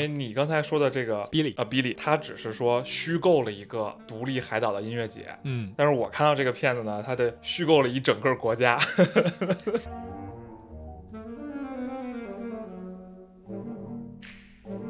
为你刚才说的这个比利呃比利，他只是说虚构了一个独立海岛的音乐节，嗯，但是我看到这个片子呢，他的虚构了一整个国家。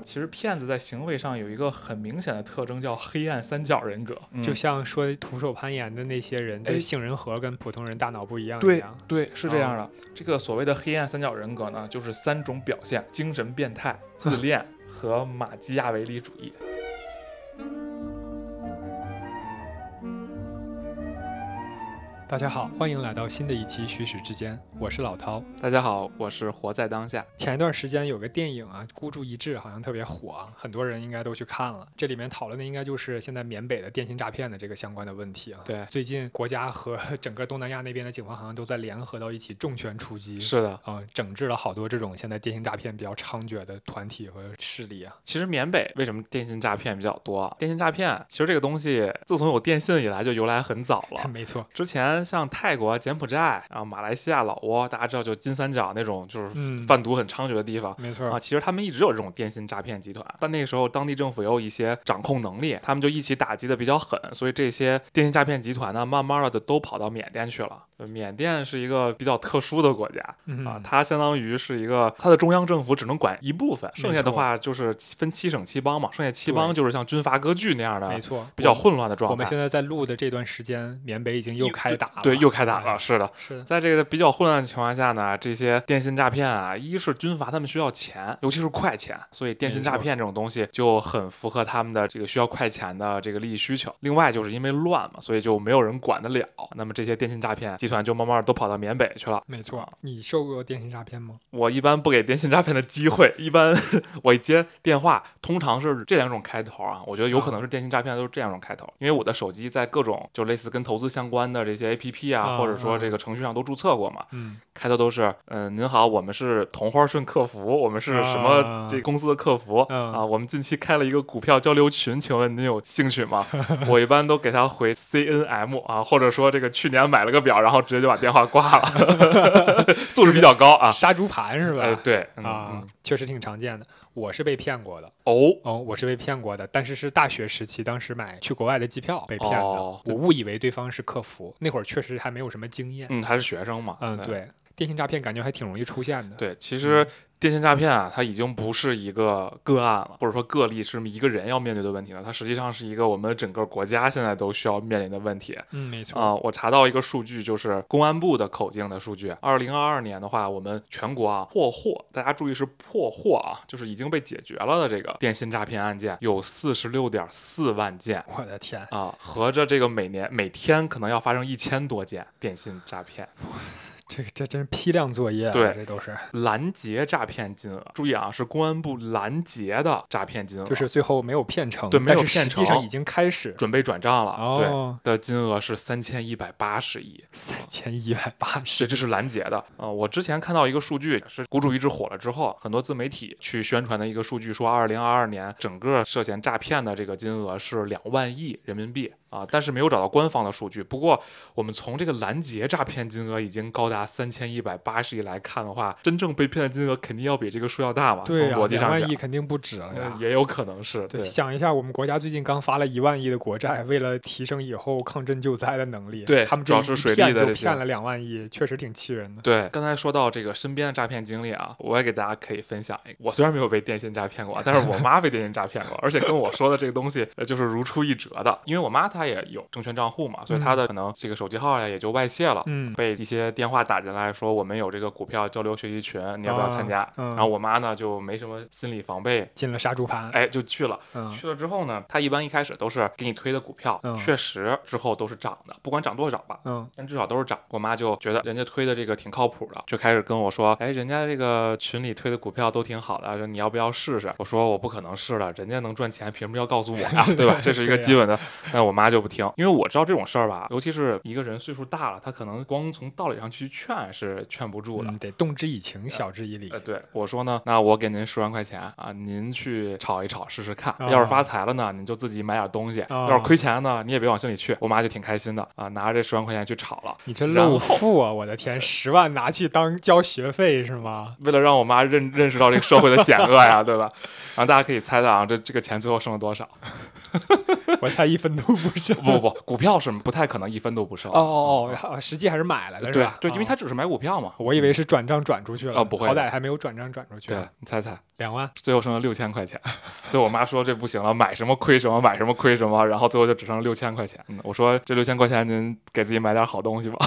其实骗子在行为上有一个很明显的特征，叫黑暗三角人格，就像说徒手攀岩的那些人，哎这杏仁核跟普通人大脑不一样一对样。对是这样的。这个所谓的黑暗三角人格呢，就是三种表现：精神变态、自恋和马基亚维利主义。大家好，欢迎来到新的一期《虚实之间》，我是老涛。大家好，我是活在当下。前一段时间有个电影啊，《孤注一掷》好像特别火啊，很多人应该都去看了。这里面讨论的应该就是现在缅北的电信诈骗的这个相关的问题啊。对最近国家和整个东南亚那边的警方好像都在联合到一起，重拳出击。是的，嗯、整治了好多这种现在电信诈骗比较猖獗的团体和势力啊。其实缅北为什么电信诈骗比较多啊？电信诈骗其实这个东西，自从有电信以来就由来很早了。没错，之前像泰国、柬埔寨，然后马来西亚、老挝，大家知道就金三角那种就是嗯贩毒很猖獗的地方。没错啊，其实他们一直有这种电信诈骗集团，但那个时候当地政府也有一些掌控能力，他们就一起打击的比较狠，所以这些电信诈骗集团呢，慢慢的都跑到缅甸去了。缅甸是一个比较特殊的国家嗯啊，它相当于是一个它的中央政府只能管一部分，剩下的话就是分七省七邦嘛，剩下七邦就是像军阀割据那样的没错，比较混乱的状态。我们现在在录的这段时间，缅北已经又又开打了，对，又开打了，哎是的。是的，在这个比较混乱的情况下呢，这些电信诈骗啊，一是军阀他们需要钱，尤其是快钱，所以电信诈骗这种东西就很符合他们的这个需要快钱的这个利益需求。另外就是因为乱嘛，所以就没有人管得了，那么这些电信诈骗集团就慢慢都跑到缅北去了。没错。你受过电信诈骗吗？我一般不给电信诈骗的机会，一般 我一接电话，通常是这两种开头啊。我觉得有可能是电信诈骗都是这两种开头，因为我的手机在各种就类似跟投资相关的这些 APP 啊，啊或者说这个程序上都注册过嘛。嗯，开头都是，嗯、您好，我们是同花顺客服，我们是什么啊这公司的客服、嗯啊？我们近期开了一个股票交流群，请问您有兴趣吗？我一般都给他回 CNM 啊，或者说这个去年买了个表，然后直接就把电话挂了，素质比较高啊。杀猪盘是吧？哎，对，嗯啊嗯，确实挺常见的。我是被骗过的。哦，哦，我是被骗过的，但是是大学时期，当时买去国外的机票被骗的，哦我误以为对方是客服，那会儿确实还没有什么经验。嗯，还是学生嘛，嗯，对，电信诈骗感觉还挺容易出现的。对，其实电信诈骗啊，它已经不是一个个案了，或者说个例，是一个人要面对的问题了。它实际上是一个我们整个国家现在都需要面临的问题嗯，没错。啊、我查到一个数据，就是公安部的口径的数据，二零二二年的话，我们全国啊破获，大家注意是破获啊，就是已经被解决了的这个电信诈骗案件有四十六点四万件。我的天，啊，合着这个每年每天可能要发生一千多件电信诈骗。这这真是批量作业啊！对这都是，拦截诈骗金额，注意啊，是公安部拦截的诈骗金额，就是最后没有骗成，对没有骗成实际上已经开始。准备转账了，哦，对的金额是三千一百八十亿，三千一百八是十，这是拦截的。呃，我之前看到一个数据，是孤注一掷火了之后，很多自媒体去宣传的一个数据，说二零二二年整个涉嫌诈骗的这个金额是两万亿人民币。啊，但是没有找到官方的数据。不过，我们从这个拦截诈骗金额已经高达三千一百八十亿来看的话，真正被骗的金额肯定要比这个数要大嘛？对呀、从逻辑上讲两万亿，肯定不止了。也有可能是对，想一下，我们国家最近刚发了一万亿的国债，为了提升以后抗震救灾的能力，对他们主要是水利的就骗了两万亿，确实挺气人的。对，刚才说到这个身边的诈骗经历啊，我也给大家可以分享一个。我虽然没有被电信诈骗过，但是我妈被电信诈骗过，而且跟我说的这个东西呃就是如出一辙的。因为我妈她也有证券账户嘛，所以她的可能这个手机号呀也就外泄了。嗯，被一些电话打进来说我们有这个股票交流学习群，你要不要参加？嗯然后我妈呢就没什么心理防备，进了杀猪盘。哎，就去了。嗯，去了之后呢，她一般一开始都是给你推的股票，嗯确实之后都是涨的，不管涨多少吧。嗯，但至少都是涨。我妈就觉得人家推的这个挺靠谱的，就开始跟我说，哎，人家这个群里推的股票都挺好的，说你要不要试试？我说我不可能试了，人家能赚钱，凭什么要告诉我呀？对吧？这是一个基本的。那我妈妈就不听，因为我知道这种事儿吧，尤其是一个人岁数大了，他可能光从道理上去劝是劝不住的。嗯，得动之以情，晓之以理呃，。对我说呢，那我给您十万块钱啊，您去炒一炒试试看，啊要是发财了呢，您就自己买点东西；啊要是亏钱呢，你也别往心里去。我妈就挺开心的啊，拿着这十万块钱去炒了。你这露然后富啊！我的天，十万拿去当交学费是吗？为了让我妈认认识到这个社会的险恶呀，对吧？然后大家可以猜猜啊，这这个钱最后剩了多少？我猜一分都不剩。不不不，股票是不太可能一分都不剩。哦哦哦，啊实际还是买了的对，因为哦他只是买股票嘛。我以为是转账转出去了，哦不会好歹还没有转账转出去。对，你猜猜，两万。最后剩了六千块钱。最后我妈说这不行了，买什么亏什么，买什么亏什么，然后最后就只剩六千块钱。嗯，我说这六千块钱您给自己买点好东西吧。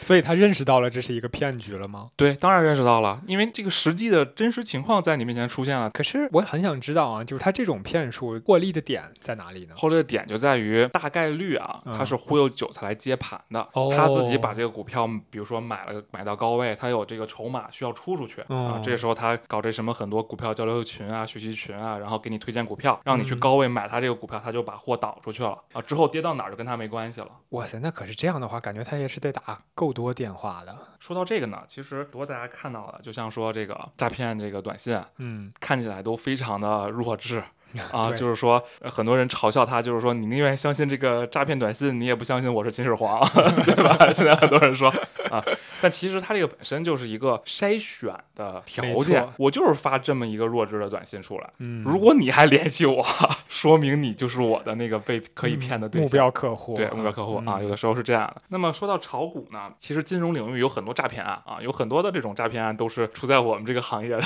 所以他认识到了这是一个骗局了吗？对，当然认识到了，因为这个实际的真实情况在你面前出现了。可是我很想知道啊，就是他这种骗术获利的点在哪里呢？获利的点就在于大概率啊，嗯他是忽悠韭菜来接盘的。哦他自己把这个股票，比如说买了买到高位，他有这个筹码需要出出去、啊哦。这时候他搞这什么很多股票交流群啊、学习群啊，然后给你推荐股票，让你去嗯高位买他这个股票，他就把货倒出去了啊。之后跌到哪儿就跟他没关系了。哇塞，那可是这样的话，感觉他也是得打够多电话的。说到这个呢，其实多大家看到的，就像说这个诈骗这个短信啊，嗯，看起来都非常的弱智。啊，就是说，呃很多人嘲笑他，就是说，你宁愿相信这个诈骗短信，你也不相信我是秦始皇，对吧？现在很多人说啊，但其实他这个本身就是一个筛选的条没件错，我就是发这么一个弱智的短信出来。嗯，如果你还联系我，说明你就是我的那个被可以骗的对目象。标客户，对目标客户啊，嗯有的时候是这样的。那么说到炒股呢，其实金融领域有很多诈骗案啊，有很多的这种诈骗案都是出在我们这个行业的。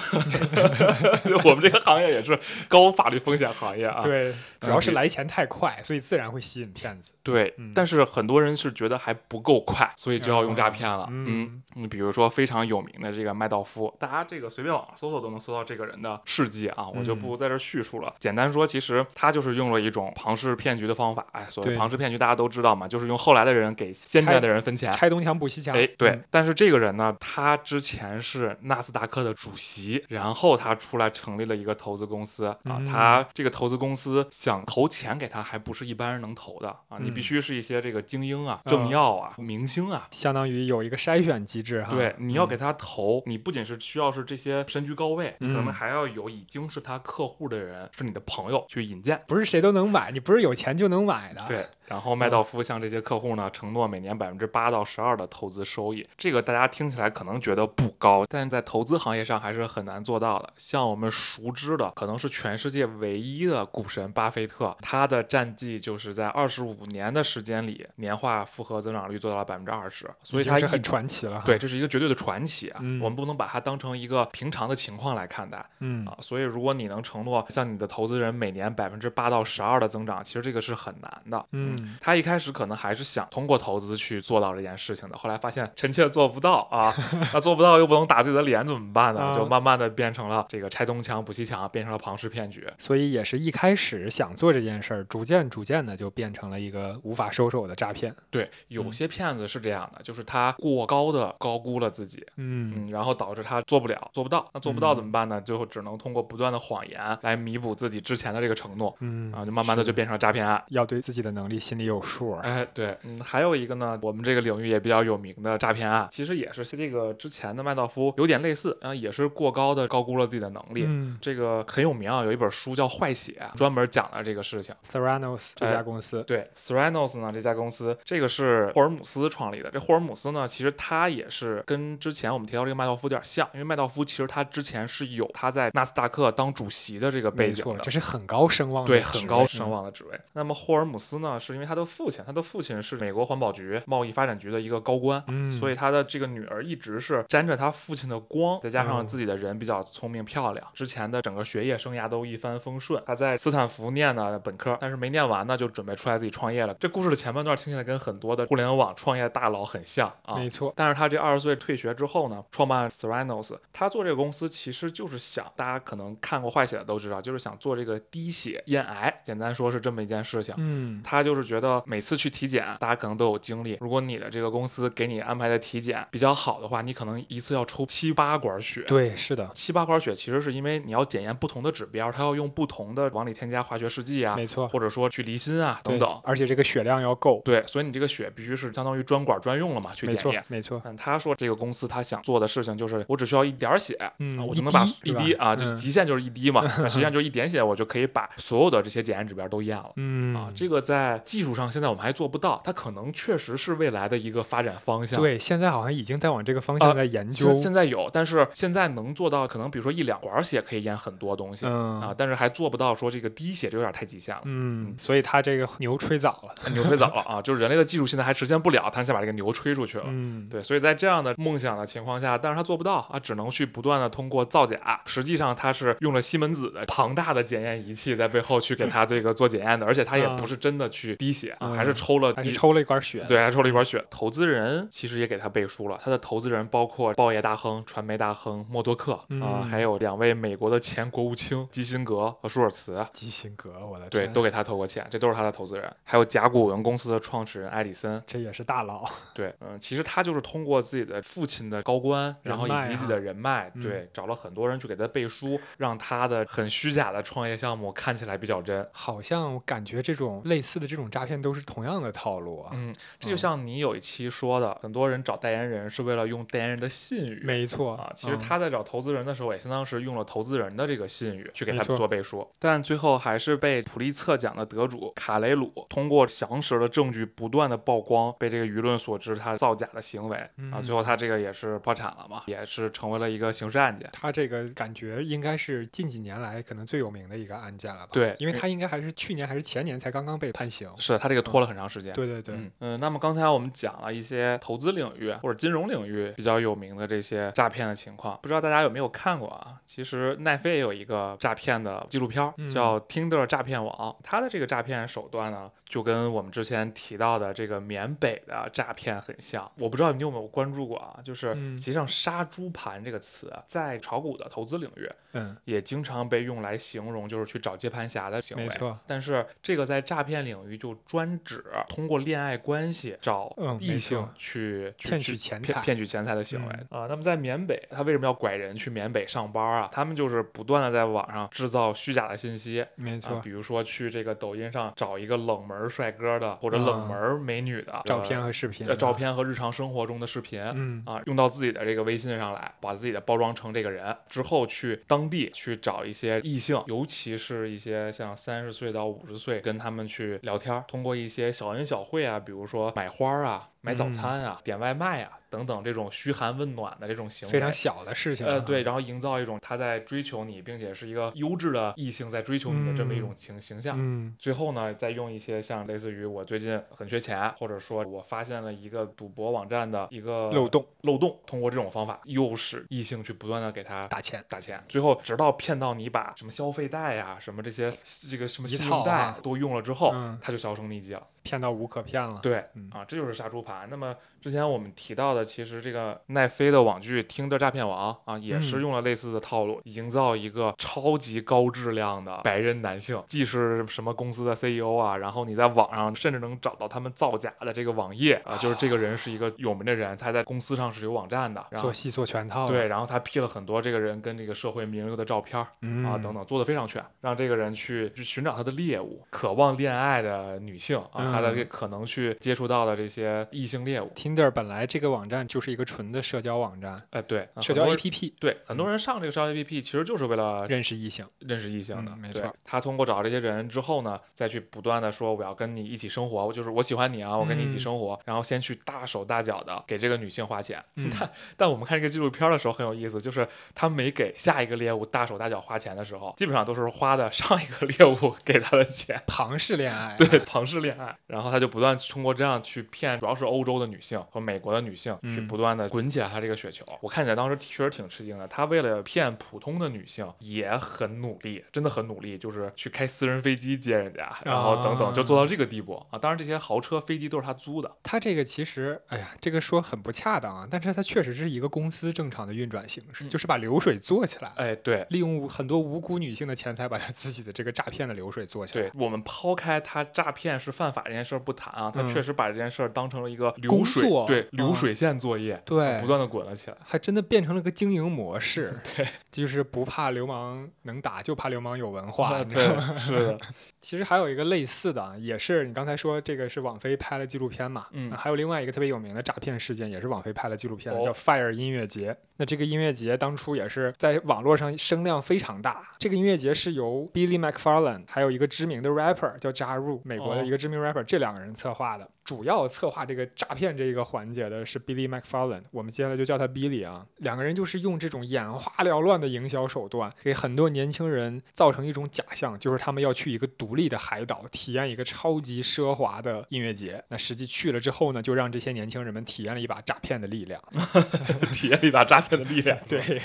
我们这个行业也是高法律风险行业啊。对，主要是来钱太快，所以自然会吸引骗子。对嗯但是很多人是觉得还不够快，所以就要用诈骗了。嗯嗯，你比如说非常有名的这个麦道夫，大家这个随便网上搜搜都能搜到这个人的事迹啊，我就嗯不在这儿叙述了。简单说，其实他就是用了一种庞氏骗局的方法。哎，所谓庞氏骗局大家都知道嘛，就是用后来的人给先进来的人分钱。拆东墙补西墙。哎，对，嗯但是这个人呢，他之前是纳斯达克的主席，然后他出来成立了一个投资公司啊，嗯他这个投资公司想投钱给他，还不是一般人能投的啊，你必嗯须是一些这个精英啊、政要啊、明星啊。相当于有一个筛选机制哈。对，你要嗯给他投，你不仅是需要是这些身居高位，你可能嗯还要有已经是他客户的人，是你的朋友去引荐。不是谁都能买，你不是有钱就能买的。对，然后麦道夫向这些客户呢承诺每年百分之八到十二的投资收益，这个大家听起来可能觉得不高，但是在投资行业上还是很难做到的。像我们熟知的，可能是全世界唯一的股神巴菲特，他的战绩就是在二十五年的时间里，年化复合增长率做到了百分之二十，所以他是很传奇了。对，这是一个绝对的传奇啊！嗯我们不能把它当成一个平常的情况来看待。嗯啊，所以如果你能承诺像你的投资人每年百分之八到十二的增长，其实这个是很难的。嗯他一开始可能还是想通过投资去做到这件事情的，后来发现臣妾做不到啊，那做不到又不能打自己的脸，怎么办呢？就啊慢慢的变成了这个拆东墙补西墙，变成了庞氏骗局。所以也是一开始想做这件事儿，逐渐逐渐的就变成了一个无法收手的诈骗。对，有嗯些骗子是这样的，就是他过高的高估了自己。嗯嗯，然后导致他做不了，做不到。那做不到怎嗯么办呢？最后只能通过不断的谎言来弥补自己之前的这个承诺嗯啊，就慢慢的就变成了诈骗案。要对自己的能力心里有数啊。哎，对，嗯，还有一个呢，我们这个领域也比较有名的诈骗案，其实也是这个之前的麦道夫有点类似，啊，也是过高的高估了自己的能力。嗯这个很有名啊，有一本书叫《坏血》，专门讲了这个事情。，Theranos 这哎家公司，对 s e r a n o s 呢这家公司，这个是霍尔姆斯创立的。这霍尔姆斯呢，其实他也是跟之前我们提到这个麦道夫有点像，因为麦道夫其实他之前是有他在纳斯达克当主席的这个背景的这。是很高声望的对，很高声。嗯望的职位。那么霍尔姆斯呢，是因为他的父亲，他的父亲是美国环保局贸易发展局的一个高官，嗯所以他的这个女儿一直是沾着他父亲的光，再加哦上自己的人比较聪明漂亮，之前的整个学业生涯都一帆风顺。他在斯坦福念的本科，但是没念完呢，就准备出来自己创业了。这故事的前半段听起来跟很多的互联网创业大佬很像啊，啊。没错，但是他这二十岁退学之后呢，创办 Theranos，他做这个公司其实就是想，大家可能看过坏血的都知道，就是想做这个滴血验癌，简单说是这么一件事情。嗯，他就是觉得每次去体检，大家可能都有经历。如果你的这个公司给你安排的体检比较好的话，你可能一次要抽七八管血。对，是的，七八管血其实是因为你要检验不同的指标，它要用不同的往里添加化学试剂啊，没错，或者说去离心啊等等。而且这个血量要够，对，所以你这个血必须是相当于专管专用了嘛，去检验。，没错，嗯，他说这个公司他想做的事情就是，我只需要一点儿血，嗯啊，我就能把一滴啊，就是嗯极限就是一滴嘛，那实际上就是一点血，我就可以把所有的这些检验指标都验了。嗯啊，这个在技术上现在我们还做不到，它可能确实是未来的一个发展方向。对，现在好像已经在往这个方啊向在研究现，现在有，但是现在能做到，可能比如说一两管血可以验很多东西、嗯啊，但是还做不到说这个滴血，就有点太极限了。嗯，所以他这个牛吹早了，牛吹早了啊，就是人类的技术现在还实现不了，他先把这个牛吹出去了。嗯，对，所以在这样的梦想的情况下，但是他做不到啊，只能去不断的通过造假。实际上他是用了西门子的庞大的检验仪器在背后去给他这个做检验的，而且他也啊不是真的去滴血啊，嗯还是抽了一还是抽了一管血，对，还抽了一管血。投资人其实也给他背书了，他的投资人包括报业大亨、传媒大亨默多克啊、嗯还有两位美国的前国务卿基辛格和舒尔茨。基辛格，我的对，都给他投过钱，这都是他的投资人。还有甲骨文公司的创始人埃里森，这也是大佬，对，嗯，其实他就是通过自己的父亲的高官，然后以及自己的人脉，嗯对，找了很多人去给他背书，让他的很虚假的创业项目看起来比较真。好像感觉这种类似的这种诈骗都是同样的套路啊，嗯，这就嗯像你有一期说的，很多人找代言人是为了用代言人的信誉。没错啊，其实嗯他在找投资人的时候，也相当是用了投资人的这个信誉去给他做背书，但最后还是被普利策奖的得主卡雷鲁通过详实的证据不断的曝光，被这个舆论所知他造假的行为啊，嗯最后他这个也是破产了嘛，也是成为了一个刑事案件。他这个感觉应该是近几年来可能最有名的一个案件了吧？对因为他应该还是去年还是前年才刚刚被判刑。是他这个拖了很长时间。对对对，嗯嗯，那么刚才我们讲了一些投资领域或者金融领域比较有名的这些诈骗的情况，不知道大家有没有看过啊？其实奈飞也有一个诈骗的纪录片叫《Tinder 诈骗网》，它的这个诈骗手段呢，就跟我们之前提到的这个缅北的诈骗很像。我不知道你有没有关注过啊？就是其实际上“杀猪盘”这个词在炒股的投资领域嗯，也经常被用来形容就是去找接盘侠的行为。没错。但是这个在诈骗领域就专指通过恋爱关系找异性去、去骗取钱财骗骗取钱财的行为、嗯啊。那么在缅北，他为什么要拐人去缅北上班啊？他们就是不断的在网上制造虚假的信息。啊没错，，比如说去这个抖音上找一个冷门帅哥的或者啊冷门美女的、照片和视频呃照片和日常生活中的视频，嗯啊，用到自己的这个微信上来，把自己的包装成这个人之后，去当地去找一些异性，尤其是一些像三十岁到五十岁，跟他们去聊天通过一些小恩小惠啊，比如说买花啊、买早嗯餐啊、点外卖啊等等这种嘘寒问暖的这种行为，非常小的事情啊。呃，对，然后营造一种他在追求你，并且是一个优质的异性在追求你的这么一种形形象。嗯，最后呢，再用一些像类似于我最近很缺钱，或者说我发现了一个赌博网站的一个漏洞漏洞，通过这种方法诱使异性去不断的给他打钱。打钱，最后直到骗到你把什么消费贷呀、什么这些这个什么信用贷啊都用了之后，嗯他就销声匿迹了。骗到无可骗了。对，嗯啊，这就是杀猪盘。那么之前我们提到的，其实这个奈飞的网剧《听的诈骗王》啊，也是嗯用了类似的套路，营造一个超级高质量的白人男性，既是什么公司的 CEO 啊，然后你在网上甚至能找到他们造假的这个网页啊，就是这个人是一个有名的人，他在公司上是有网站的，然后做戏做全套。对，，然后他 P 了很多这个人跟这个社会名流的照片啊，等等，做的非常全，让这个人去去寻找他的猎物，渴望恋爱的女性啊，他的可能去接触到的这些异性猎物。Tinder 本来这个网站就是一个纯的社交网站，哎，对，啊社交 APP 对，很多人上这个社交 APP 其实就是为了认识异性。认识异性的，嗯没错他通过找到这些人之后呢，再去不断的说我要跟你一起生活，我就是我喜欢你啊，我跟你一起嗯生活，然后先去大手大脚的给这个女性花钱。嗯 但但我们看这个纪录片的时候很有意思，就是他每给下一个猎物大手大脚花钱的时候，基本上都是花的上一个猎物给他的钱。庞氏恋爱啊，对，庞氏恋爱，然后他就不断通过这样去骗，主要是欧洲的女性和美国的女性，去嗯不断的滚起来她这个雪球。我看起来当时确实挺吃惊的，她为了骗普通的女性也很努力，真的很努力，就是去开私人飞机接人家，然后等等，就做到这个地步啊。当然这些豪车、飞机都是他租的，他这个其实，哎呀，这个说很不恰当啊，但是它确实是一个公司正常的运转形式，嗯就是把流水做起来，哎，对。利用很多无辜女性的钱财，把他自己的这个诈骗的流水做起来。对我们抛开他诈骗是犯法这件事儿不谈啊，他嗯确实把这件事儿当成了一个流水作对流嗯水线作业，对不断的滚了起来。还真的变成了个经营模式，对，就是不怕流氓能打，就怕流氓有文化？对，是的，其实还有一个类似的啊，也是你刚才说这个是网飞拍了纪录片嘛，嗯还有另外一个特别有名的诈骗事件，也是网飞拍了纪录片，哦叫 Fire 音乐节。那这个音乐节当初也是在网络上声量非常大。这个音乐节是由 Billy McFarland 还有一个知名的 rapper 叫加入，美国的哦一个知名 rapper，、这两个人策划的。主要策划这个诈骗这一个环节的是 Billy McFarland，我们接下来就叫他 Billy 啊。两个人就是用这种眼花缭乱的营销手段，给很多年轻人造成一种假象，就是他们要去一个独立的海岛，体验一个超级奢华的音乐节。那实际去了之后呢，就让这些年轻人们体验了一把诈骗的力量。体验了一把诈骗的力量。对，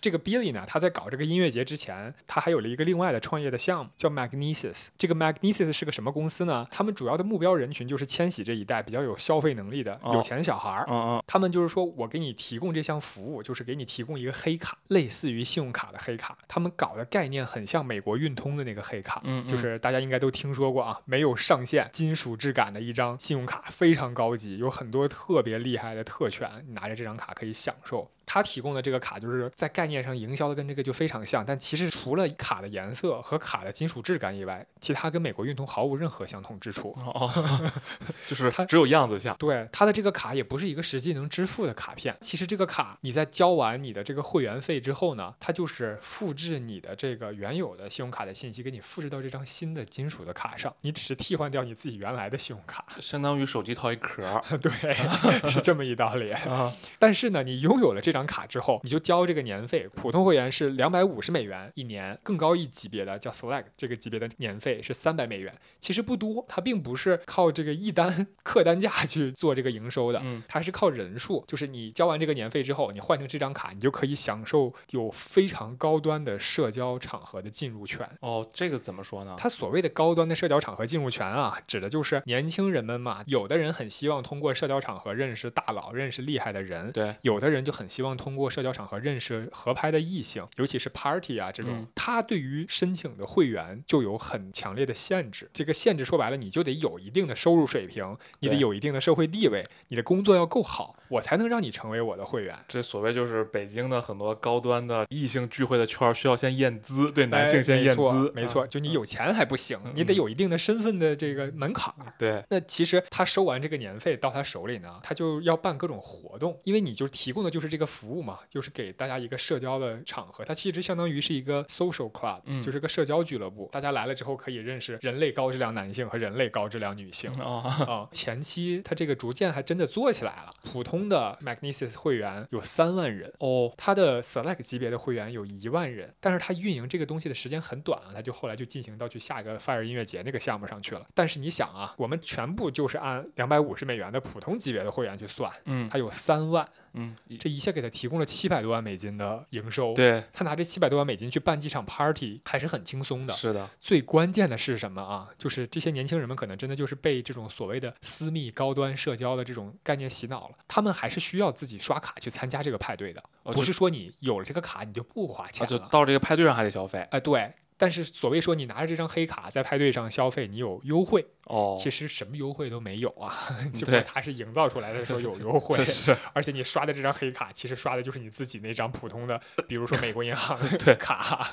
这个 Billy 呢，他在搞这个音乐节之前，他还有了一个另外的创业的项目，叫 Magnesis。这个 Magnesis 是个什么公司呢？他们主要的目标人群就是千禧这一代比较有消费能力的哦有钱小孩儿。嗯嗯，他们就是说我给你提供这项服务，就是给你提供一个黑卡，类似于信用卡的黑卡。他们搞的概念很像美国运通的那个黑卡，嗯嗯就是大家应该都听说过啊，没有上限、金属质感的一张信用卡，非常高级，有很多特别厉害的特权，你拿着这张卡可以享受。他提供的这个卡就是在概念上营销的跟这个就非常像，但其实除了卡的颜色和卡的金属质感以外，其他跟美国运通毫无任何相同之处。哦哦，就是它只有样子像。对，它的这个卡也不是一个实际能支付的卡片。其实这个卡你在交完你的这个会员费之后呢，它就是复制你的这个原有的信用卡的信息，给你复制到这张新的金属的卡上，你只是替换掉你自己原来的信用卡。相当于手机套一壳儿 对，是这么一道理。啊，但是呢，你拥有了这张卡之后，你就交这个年费。普通会员是两百五十美元一年，更高一级别的叫 Select 这个级别的年费是三百美元，其实不多，它并不是靠这个一单 客单价去做这个营收的，嗯它是靠人数，就是你交完这个年费之后，你换成这张卡，你就可以享受有非常高端的社交场合的进入权。哦，这个怎么说呢？它所谓的高端的社交场合进入权啊，指的就是年轻人们嘛，有的人很希望通过社交场合认识大佬、认识厉害的人，对，有的人就很希望通过社交场合认识合拍的异性，尤其是 party 啊这种嗯，他对于申请的会员就有很强烈的限制。这个限制说白了，你就得有一定的收入水平，你得有一定的社会地位，你的工作要够好，我才能让你成为我的会员。这所谓就是北京的很多高端的异性聚会的圈儿需要先验资，对男哎性先验资，没错，啊就你有钱还不行，嗯你得有一定的身份的这个门槛儿。对，那其实他收完这个年费到他手里呢，他就要办各种活动，因为你就提供的就是这个服务嘛，就是给大家一个社交的场合。它其实相当于是一个 social club，、嗯就是个社交俱乐部。大家来了之后可以认识人类高质量男性和人类高质量女性。哦，啊、前期它这个逐渐还真的做起来了。普通的 Magnesis 会员有三万人，哦，它的 Select 级别的会员有一万人，但是它运营这个东西的时间很短啊，它就后来就进行到去下一个 Fire 音乐节那个项目上去了。但是你想啊，我们全部就是按两百五十美元的普通级别的会员去算，嗯它有三万，嗯，这一下给他提供了七百多万美金的营收。对，他拿这七百多万美金去办几场 party 还是很轻松的。是的，最关键的是什么啊？就是这些年轻人们可能真的就是被这种所谓的私密高端社交的这种概念洗脑了，他们还是需要自己刷卡去参加这个派对的，哦就是说你有了这个卡你就不花啊，钱了。就到这个派对上还得消费，哎、对。但是所谓说你拿着这张黑卡在派对上消费，你有优惠，哦，其实什么优惠都没有啊，只不对过它是营造出来的说有优惠，是，而且你刷的这张黑卡，其实刷的就是你自己那张普通的，比如说美国银行 对的卡。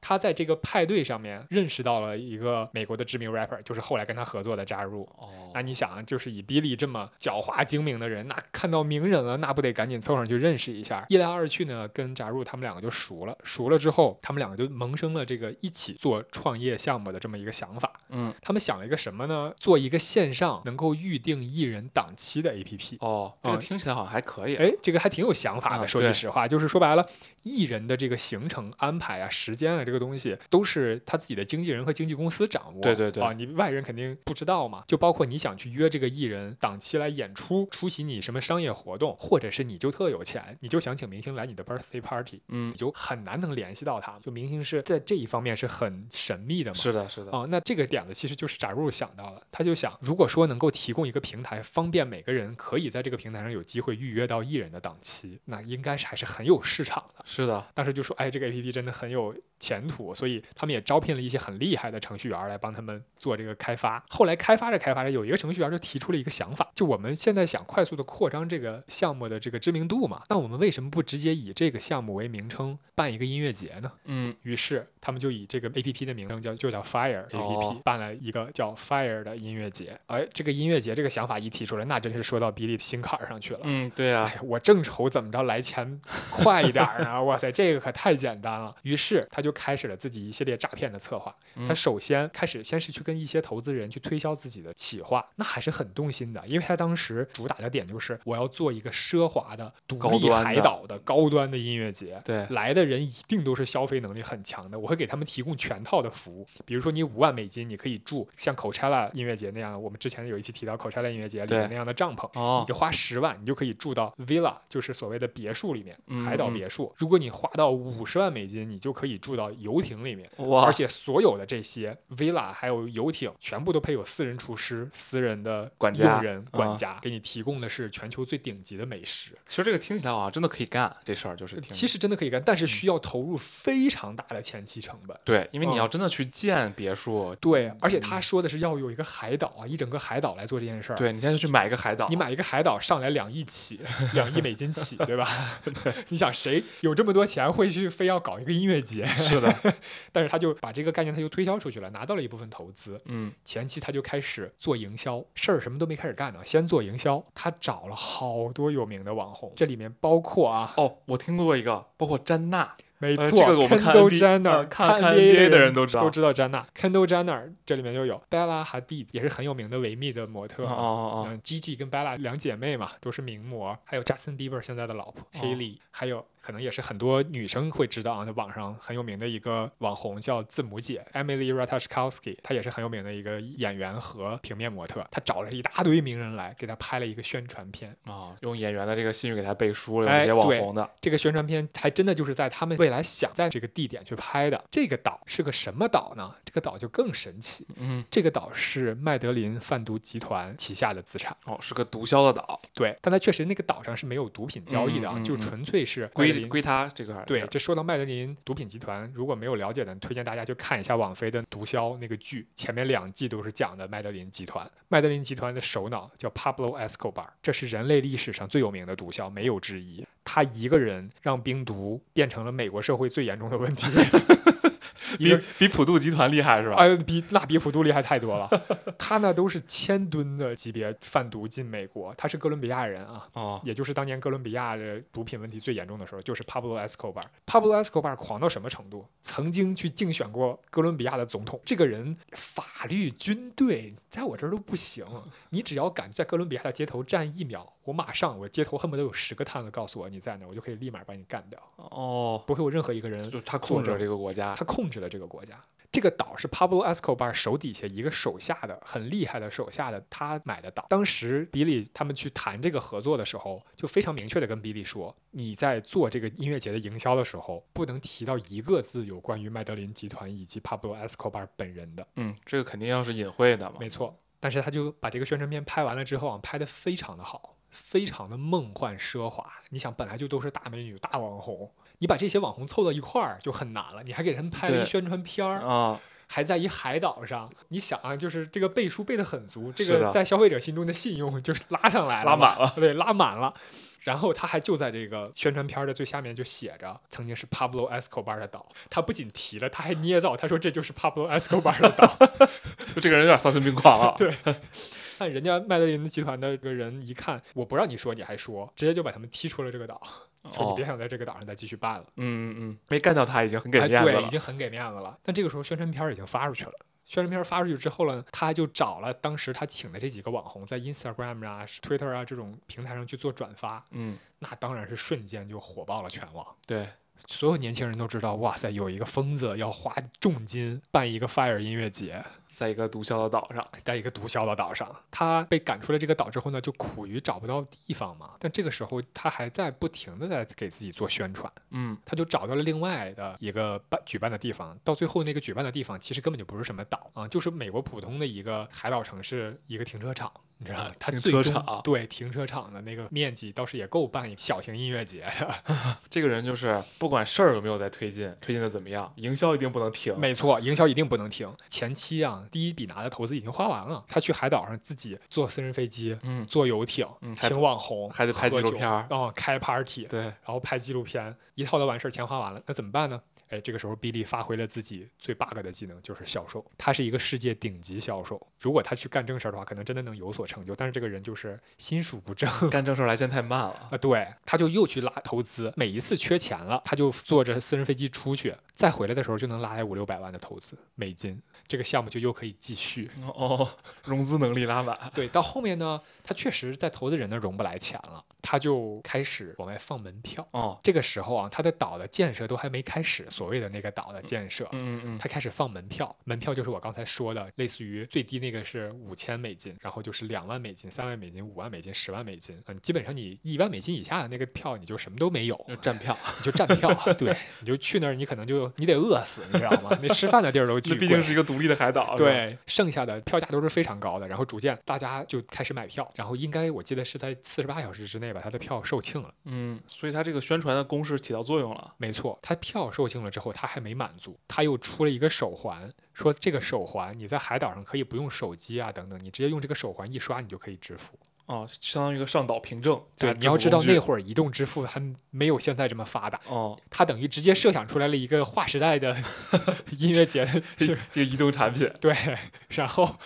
他在这个派对上面认识到了一个美国的知名 rapper，就是后来跟他合作的扎入。哦，那你想啊，就是以 Billy 这么狡猾精明的人，那看到名人了，那不得赶紧凑上去认识一下？一来二去呢，跟扎入他们两个就熟了。熟了之后，他们两个就萌生了这个的一起做创业项目的这么一个想法。嗯，他们想了一个什么呢？做一个线上能够预定艺人档期的 APP。哦，这个啊听起来好像还可以。哎，这个还挺有想法的。啊说句实话，就是说白了，艺人的这个行程安排啊、时间啊，这个东西都是他自己的经纪人和经纪公司掌握。对对对啊，你外人肯定不知道嘛。就包括你想去约这个艺人档期来演出、出席你什么商业活动，或者是你就特有钱，你就想请明星来你的 birthday party，嗯你，就很难能联系到他们。就明星是在这一方面是很神秘的嘛。是的，是的。哦，那这个点子其实就是扎入想到了，他就想，如果说能够提供一个平台，方便每个人可以在这个平台上有机会预约到艺人的档期，那应该是还是很有市场的。是的，当时就说，哎，这个 A P P 真的很有前途，所以他们也招聘了一些很厉害的程序员来帮他们做这个开发。后来开发着开发着，有一个程序员就提出了一个想法，就我们现在想快速的扩张这个项目的这个知名度嘛，那我们为什么不直接以这个项目为名称办一个音乐节呢？嗯，于是他们就以这个 A P P 的名称叫就叫 Fire A P P，、哦办了一个叫 Fire 的音乐节。哎，这个音乐节这个想法一提出来，那真是说到比利的心坎儿上去了。嗯，对啊哎，我正愁怎么着来钱快一点儿呢？哇塞，这个可太简单了。于是他就开始了自己一系列诈骗的策划。嗯他首先开始先是去跟一些投资人去推销自己的企划，那还是很动心的，因为他当时主打的点就是我要做一个奢华的独立海岛的高端的音乐节。对，来的人一定都是消费能力很强的，我会给他们提供全套的服务。比如说，你五万美金，你可以住像 Coachella 音乐节那样，我们之前有一期提到 Coachella 音乐节里面那样的帐篷，哦。你就花十万，你就可以住到 villa，就是所谓的别墅里面，嗯海岛嗯别墅。如果你花到五十万美金，你就可以住到游艇里面。哇，而且所有的这些 villa 还有游艇，全部都配有私人厨师、私人的管家佣人、管啊家，给你提供的是全球最顶级的美食。其实这个听起来好像真的可以干这事儿，就是其实真的可以干，但是需要投入非常大的前期成本。对，因为你嗯要真的去建别墅，对，而且他说的是要有一个海岛啊，一整个海岛来做这件事儿。，对你现在就去买一个海岛，你买一个海岛上来两亿起，两亿美金起，对吧？你想谁有这么多钱会去非要搞一个音乐节？是的，但是他就把这个概念他就推销出去了，拿到了一部分投资。嗯，前期他就开始做营销，事儿什么都没开始干呢，先做营销。他找了好多有名的网红，这里面包括啊，哦，我听过一个，包括詹娜，没错、呃这个我们看 Kendall Jenner，、呃看看 NBA 的人人都知道都知道詹娜。Kendall Jenner 这里面就有 Bella Hadid，也是很有名的维密的模特哦啊。哦哦，嗯，Gigi 跟 Bella 两姐妹嘛，都是名模，还有 Justin Bieber 现在的老婆、哦 Haley，还有可能也是很多女生会知道啊，在网上很有名的一个网红叫字母姐 Emily Ratajkowski，她也是很有名的一个演员和平面模特。她找了一大堆名人来给她拍了一个宣传片，啊，用演员的这个信誉给她背书了，一些网对红的，这个宣传片还真的就是在他们未来想在这个地点去拍的。这个岛是个什么岛呢？这个岛就更神奇。嗯，这个岛是麦德林贩毒集团旗下的资产。哦，是个毒枭的岛，对，但它确实那个岛上是没有毒品交易的啊，就嗯嗯嗯纯粹是归归他这个对，这说到麦德林毒品集团，如果没有了解的，推荐大家去看一下网飞的《毒枭》那个剧，前面两季都是讲的麦德林集团。麦德林集团的首脑叫 Pablo Escobar，这是人类历史上最有名的毒枭，没有之一。他一个人让冰毒变成了美国社会最严重的问题，一 比比普渡集团厉害是吧？啊，比那比普渡厉害太多了。他呢都是千吨的级别贩毒进美国，他是哥伦比亚人啊，哦，也就是当年哥伦比亚的毒品问题最严重的时候，就是 Pablo Escobar。Pablo Escobar 狂到什么程度？曾经去竞选过哥伦比亚的总统。这个人法律、军队在我这儿都不行，你只要敢在哥伦比亚的街头站一秒，我马上我街头恨不得有十个探子告诉我你在哪儿，我就可以立马把你干掉，哦，不会有任何一个人就是他控制了这个国家，他控制了这个国家。这个岛是 Pablo Escobar 手底下一个手下的很厉害的手下的他买的岛。当时比利他们去谈这个合作的时候，就非常明确的跟比利说，你在做这个音乐节的营销的时候，不能提到一个字有关于麦德林集团以及 Pablo Escobar 本人的。嗯，这个肯定要是隐晦的嘛，没错，但是他就把这个宣传片拍完了之后啊，拍的非常的好，非常的梦幻奢华。你想，本来就都是大美女、大网红，你把这些网红凑到一块儿就很难了，你还给他们拍了一宣传片儿，啊，还在一海岛上。你想啊，就是这个背书背得很足，这个在消费者心中的信用就是拉上来了，拉满了，对，拉满了。然后他还就在这个宣传片的最下面就写着，曾经是 Pablo Escobar 的岛。他不仅提了，他还捏造，他说这就是 Pablo Escobar 的岛。就这个人有点丧心病狂了，对但人家麦德林集团的这个人一看，我不让你说，你还说，直接就把他们踢出了这个岛。说你哦别想在这个岛上再继续办了。嗯嗯嗯，没干掉他已经很给面子了对已。经很给面子了。但这个时候宣传片已经发出去了。宣传片发出去之后呢，他就找了当时他请的这几个网红，在 Instagram 啊、Twitter 啊这种平台上去做转发，嗯，那当然是瞬间就火爆了全网。对，所有年轻人都知道，哇塞，有一个疯子要花重金办一个 Fire 音乐节，在一个毒枭的岛上。在一个毒枭的岛上。他被赶出了这个岛之后呢，就苦于找不到地方嘛。但这个时候，他还在不停的在给自己做宣传。嗯，他就找到了另外的一个办举办的地方，到最后那个举办的地方其实根本就不是什么岛啊，就是美国普通的一个海岛城市一个停车场，你知道吗？它停最终车场对停车场的那个面积倒是也够办一个小型音乐节的。这个人就是不管事儿有没有在推进，推进的怎么样，营销一定不能停。没错，营销一定不能停。前期啊，第一笔拿的投资已经花完了，他去海岛上自己坐私人飞机。嗯，坐游艇，嗯请网红，还得拍纪录片儿哦，开 party，对，然后拍纪录片，一套都完事儿，钱花完了，那怎么办呢？哎，这个时候比利发挥了自己最 bug 的技能，就是销售。他是一个世界顶级销售，如果他去干正事儿的话，可能真的能有所成就。但是这个人就是心术不正干正事儿来钱太慢了。啊，对，他就又去拉投资，每一次缺钱了，他就坐着私人飞机出去，再回来的时候就能拉来五六百万的投资美金，这个项目就又可以继续。哦，融资能力拉满。对，到后面呢，他确实在投资人那儿融不来钱了，他就开始往外放门票。哦，这个时候啊，他的岛的建设都还没开始，所谓的那个岛的建设，嗯嗯嗯，他开始放门票，门票就是我刚才说的，类似于最低那个是五千美金，然后就是两万美金、三万美金、五万美金、十万美金，嗯，基本上你一万美金以下的那个票，你就什么都没有，站票，你就站票，对，你就去那儿，你可能就你得饿死，你知道吗？那吃饭的地儿都 巨贵，那毕竟是一个独立的海岛。对，剩下的票价都是非常高的，然后逐渐大家就开始买票，然后应该我记得是在四十八小时之内把他的票售罄了。嗯，所以他这个宣传的攻势起到作用了。没错，他票售罄了之后，他还没满足，他又出了一个手环，说这个手环你在海岛上可以不用手机啊等等，你直接用这个手环一刷，你就可以支付。哦，相当于一个上岛凭证。对，你要知道那会儿移动支付还没有现在这么发达，哦，它等于直接设想出来了一个划时代的 音乐节的这这个移动产品。对，然后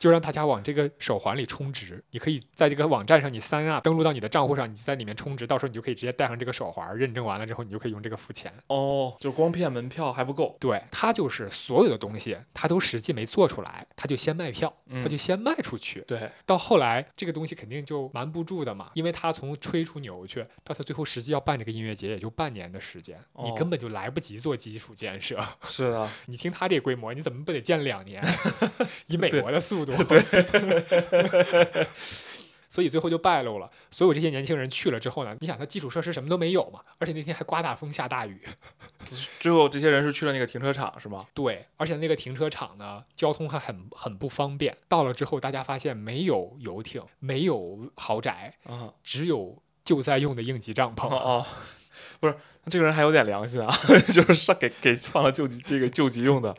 就让大家往这个手环里充值。你可以在这个网站上，你三啊登录到你的账户上，你就在里面充值，到时候你就可以直接带上这个手环，认证完了之后，你就可以用这个付钱。哦，就是光骗门票还不够。对，他就是所有的东西，他都实际没做出来，他就先卖票，他就先卖出去。对，到后来，这个东西肯定就瞒不住的嘛，因为他从吹出牛去，到他最后实际要办这个音乐节，也就半年的时间，你哦根本就来不及做基础建设。是的，你听他这规模，你怎么不得建两年？以美国的速度，对。所以最后就败露了。所有这些年轻人去了之后呢，你想他基础设施什么都没有嘛，而且那天还刮大风下大雨。最后这些人是去了那个停车场是吗？对，而且那个停车场呢，交通还很很不方便。到了之后，大家发现没有游艇，没有豪宅，啊，只有救灾用的应急帐篷。哦哦，不是，那这个人还有点良心啊，就是上给给放了救急这个救急用的，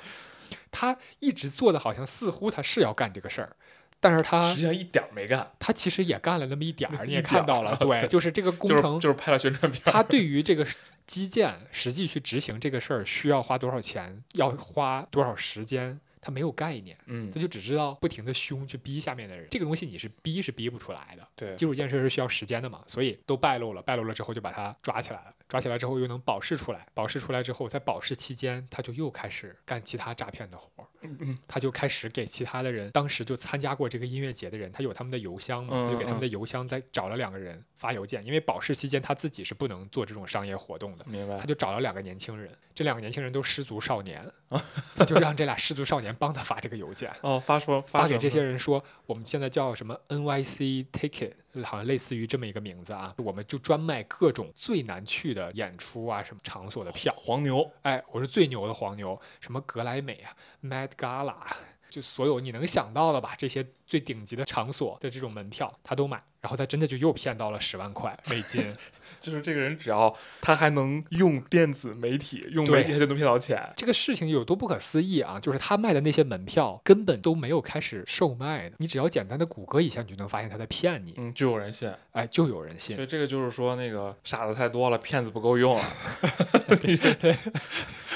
他一直做的好像似乎他是要干这个事儿，但是他实际上一点儿没干，他其实也干了那么一点儿，你也看到了，对，就是这个工就是程，就是拍了宣传片。他对于这个基建实际去执行这个事儿需要花多少钱，要花多少时间，他没有概念。嗯他，就只知道不停的凶去逼下面的人，这个东西你是逼是逼不出来的。对，基础建设是需要时间的嘛，所以都败露了。败露了之后就把他抓起来了，抓起来之后又能保释出来，保释出来之后，在保释期间他就又开始干其他诈骗的活儿。嗯嗯他就开始给其他的人，当时就参加过这个音乐节的人，他有他们的邮箱嘛，嗯他就给他们嗯的邮箱再找了两个人发邮件，因为保释期间他自己是不能做这种商业活动的。明白他。就找了两个年轻人，这两个年轻人都失足少年，他就让这俩失足少年帮他发这个邮件，哦，发说发给这些人说，我们现在叫什么 NYC Ticket，好像类似于这么一个名字啊，我们就专卖各种最难去的演出啊什么场所的票。黄牛，哎，我是最牛的黄牛，什么格莱美啊、Met Gala，就所有你能想到的吧，这些最顶级的场所的这种门票，他都买，然后他真的就又骗到了十万块美金。就是这个人只要他还能用电子媒体，用媒体他就能骗到钱。这个事情有多不可思议啊！就是他卖的那些门票根本都没有开始售卖的，你只要简单的谷歌一下，你就能发现他在骗你。嗯，就有人信，哎，就有人信所。以这个就是说，那个傻子太多了，骗子不够用了。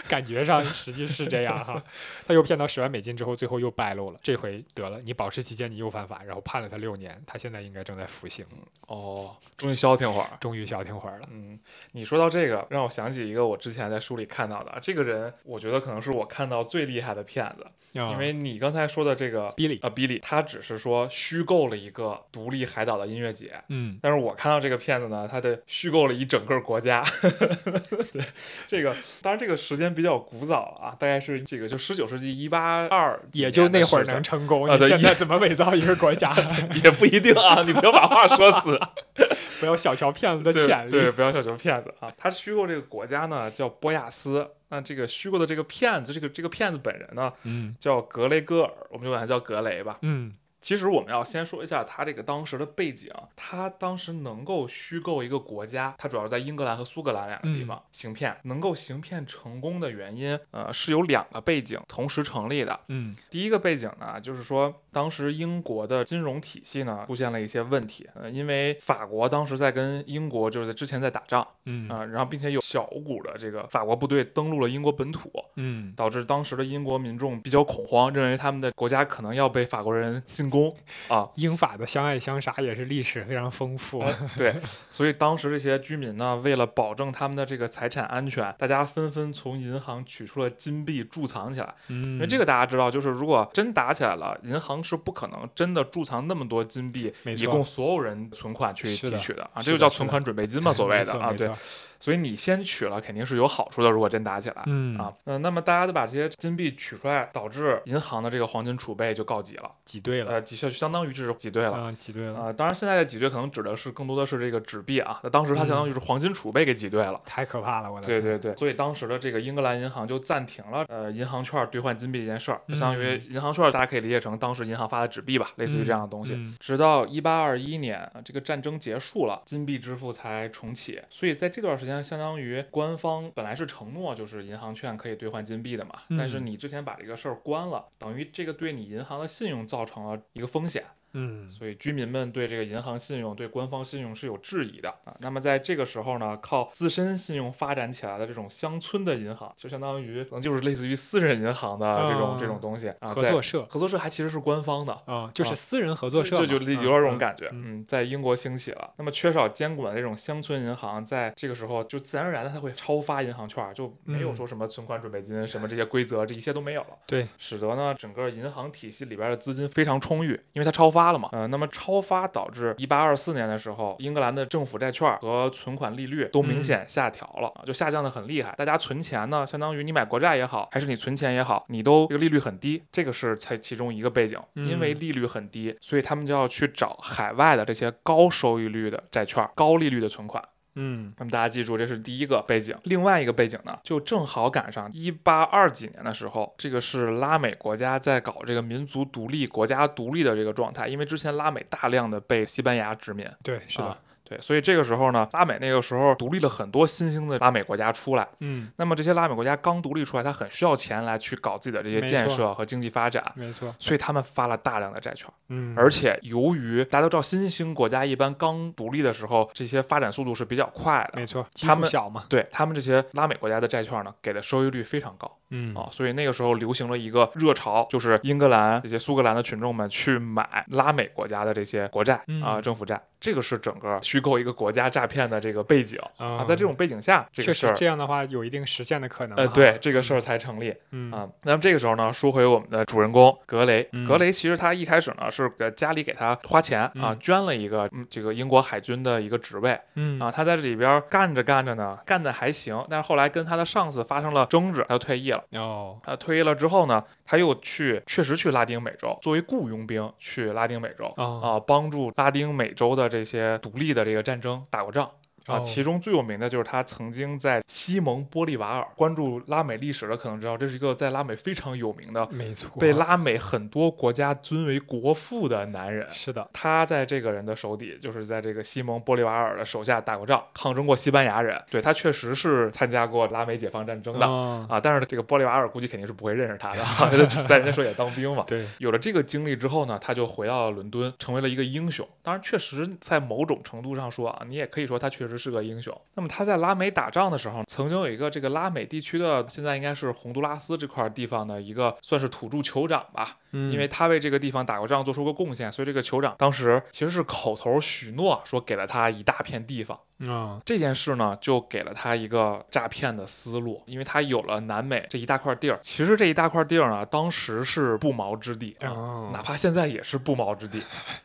感觉上实际是这样哈。他又骗到十万美金之后，最后又败露了。这回得了，你保释期间你又犯法，然后判了他六年，他现在应该正在服刑，哦，终于消停会儿。终于消停会儿了。嗯，你说到这个，让我想起一个我之前在书里看到的，这个人我觉得可能是我看到最厉害的骗子，因为你刚才说的这个比利，啊，比利，他只是说虚构了一个独立海岛的音乐节，嗯，但是我看到这个骗子呢，他的虚构了一整个国家，对，这个当然这个时间比较古早了啊，大概是这个就十九世纪一八二，也就那会儿能成功，现在怎么伪造一个国家？也不一定啊，你不要把话说死，不要小瞧骗子的潜力，对，不要小瞧骗子啊，他虚构这个国家呢叫波亚斯。那这个虚构的这个骗子，这个这个骗子本人呢，嗯，叫格雷戈尔，我们就管他叫格雷吧，嗯。其实我们要先说一下他这个当时的背景，他当时能够虚构一个国家，他主要是在英格兰和苏格兰两个地方行骗，能够行骗成功的原因，呃，是有两个背景同时成立的。嗯，第一个背景呢，就是说当时英国的金融体系呢出现了一些问题，呃，因为法国当时在跟英国就是在之前在打仗，嗯啊，然后并且有小股的这个法国部队登陆了英国本土，嗯，导致当时的英国民众比较恐慌，认为他们的国家可能要被法国人进攻啊。英法的相爱相杀也是历史非常丰富。对，所以当时这些居民呢，为了保证他们的这个财产安全，大家纷纷从银行取出了金币贮藏起来。嗯，因为这个大家知道，就是如果真打起来了，银行是不可能真的贮藏那么多金币，以供所有人存款去提取的啊，这就叫存款准备金嘛，所谓的啊，对。所以你先取了肯定是有好处的，如果真打起来，嗯。啊，嗯，那么大家都把这些金币取出来，导致银行的这个黄金储备就告急了，挤兑了，呃，挤就相当于就是挤兑了，啊，挤兑了，啊，当然现在的挤兑可能指的是更多的是这个纸币啊，那当时它相当于是黄金储备给挤兑了，太可怕了，我的，对对对，所以当时的这个英格兰银行就暂停了，呃，银行券兑换金币这件事儿，相当于银行券大家可以理解成当时银行发的纸币吧，类似于这样的东西，直到一八二一年这个战争结束了，金币支付才重启，所以在这段时间相当于。官方本来是承诺就是银行券可以兑换金币的嘛，但是你之前把这个事儿关了，等于这个对你银行的信用造成了一个风险。嗯，所以居民们对这个银行信用、对官方信用是有质疑的啊。那么在这个时候呢，靠自身信用发展起来的这种乡村的银行，就相当于可能就是类似于私人银行的这种这种东西啊。合作社，合作社还其实是官方的啊，就是私人合作社，就就有点这种感觉。嗯，在英国兴起了。那么缺少监管的这种乡村银行，在这个时候就自然而然的它会超发银行券，就没有说什么存款准备金什么这些规则，这一切都没有了。对，使得呢整个银行体系里边的资金非常充裕，因为它超发了嘛。呃，那么超。发导致一八二四年的时候，英格兰的政府债券和存款利率都明显下调了，就下降的很厉害。大家存钱呢，相当于你买国债也好，还是你存钱也好，你都这个利率很低，这个是才其中一个背景。因为利率很低，所以他们就要去找海外的这些高收益率的债券、高利率的存款。嗯，那么大家记住，这是第一个背景。另外一个背景呢，就正好赶上一八二几年的时候，这个是拉美国家在搞这个民族独立、国家独立的这个状态，因为之前拉美大量的被西班牙殖民。对，是的。对，所以这个时候呢，拉美那个时候独立了很多新兴的拉美国家出来，嗯，那么这些拉美国家刚独立出来，他很需要钱来去搞自己的这些建设和经济发展，没错，所以他们发了大量的债券，嗯，而且由于大家都知道新兴国家一般刚独立的时候，这些发展速度是比较快的，没错，他们小嘛，对他们这些拉美国家的债券呢，给的收益率非常高，嗯。啊，所以那个时候流行了一个热潮，就是英格兰这些苏格兰的群众们去买拉美国家的这些国债啊，政府债，这个是整个虚构一个国家。诈骗的这个背景啊，在这种背景下，这个事儿这样的话有一定实现的可能。呃，对，这个事儿才成立。嗯啊，那么这个时候呢，说回我们的主人公格雷。格雷其实他一开始呢是给家里给他花钱啊，捐了一个这个英国海军的一个职位。嗯啊，他在这里边干着干着呢，干的还行，但是后来跟他的上司发生了争执，他就退役了。哦，他退役了之后呢，他又去确实去拉丁美洲，作为雇佣兵去拉丁美洲啊，帮助拉丁美洲的这些独立的这个战争打过仗。啊，其中最有名的就是他曾经在西蒙玻利瓦尔。关注拉美历史的可能知道，这是一个在拉美非常有名的，没错，被拉美很多国家尊为国父的男人。是的，他在这个人的手底，就是在这个西蒙玻利瓦尔的手下打过仗，抗争过西班牙人。对他确实是参加过拉美解放战争的啊，但是这个玻利瓦尔估计肯定是不会认识他的，在人家手也当兵嘛。对，有了这个经历之后呢，他就回到了伦敦，成为了一个英雄。当然，确实在某种程度上说啊，你也可以说他确实。实是个英雄。那么他在拉美打仗的时候，曾经有一个这个拉美地区的，现在应该是洪都拉斯这块地方的一个算是土著酋长吧，嗯因为他为这个地方打过仗，做出过贡献，所以这个酋长当时其实是口头许诺说给了他一大片地方。啊，这件事呢，就给了他一个诈骗的思路，因为他有了南美这一大块地儿。其实这一大块地儿呢，当时是不毛之地啊，哦哪怕现在也是不毛之地。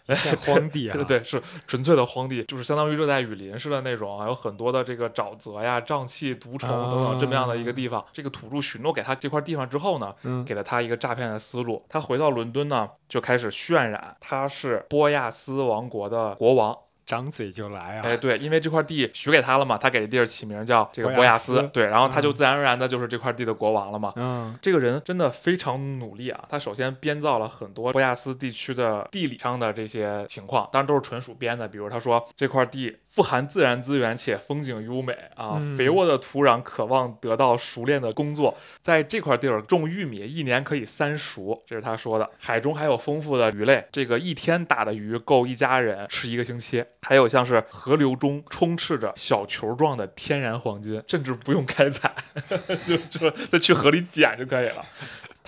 荒地啊，对对，是纯粹的荒地，就是相当于热带雨林似的那种啊，有很多的这个沼泽呀、瘴气、毒虫等等这么样的一个地方。这个土著许诺给他这块地方之后呢，嗯，给了他一个诈骗的思路。他回到伦敦呢，就开始渲染他是波亚斯王国的国王。张嘴就来啊，哎，对，因为这块地许给他了嘛，他给这地儿起名叫这个波波亚亚斯斯，对，然后他就嗯自然而然的就是这块地的国王了嘛。嗯这个人真的非常努力啊！他首先编造了很多博亚斯地区的地理上的这些情况，当然都是纯属编的。比如他说这块地富含自然资源且风景优美啊，嗯肥沃的土壤渴望得到熟练的工作，在这块地儿种玉米一年可以三熟，这是他说的。海中还有丰富的鱼类，这个一天打的鱼够一家人吃一个星期。还有像是河流中充斥着小球状的天然黄金，甚至不用开采，就就再去河里捡就可以了。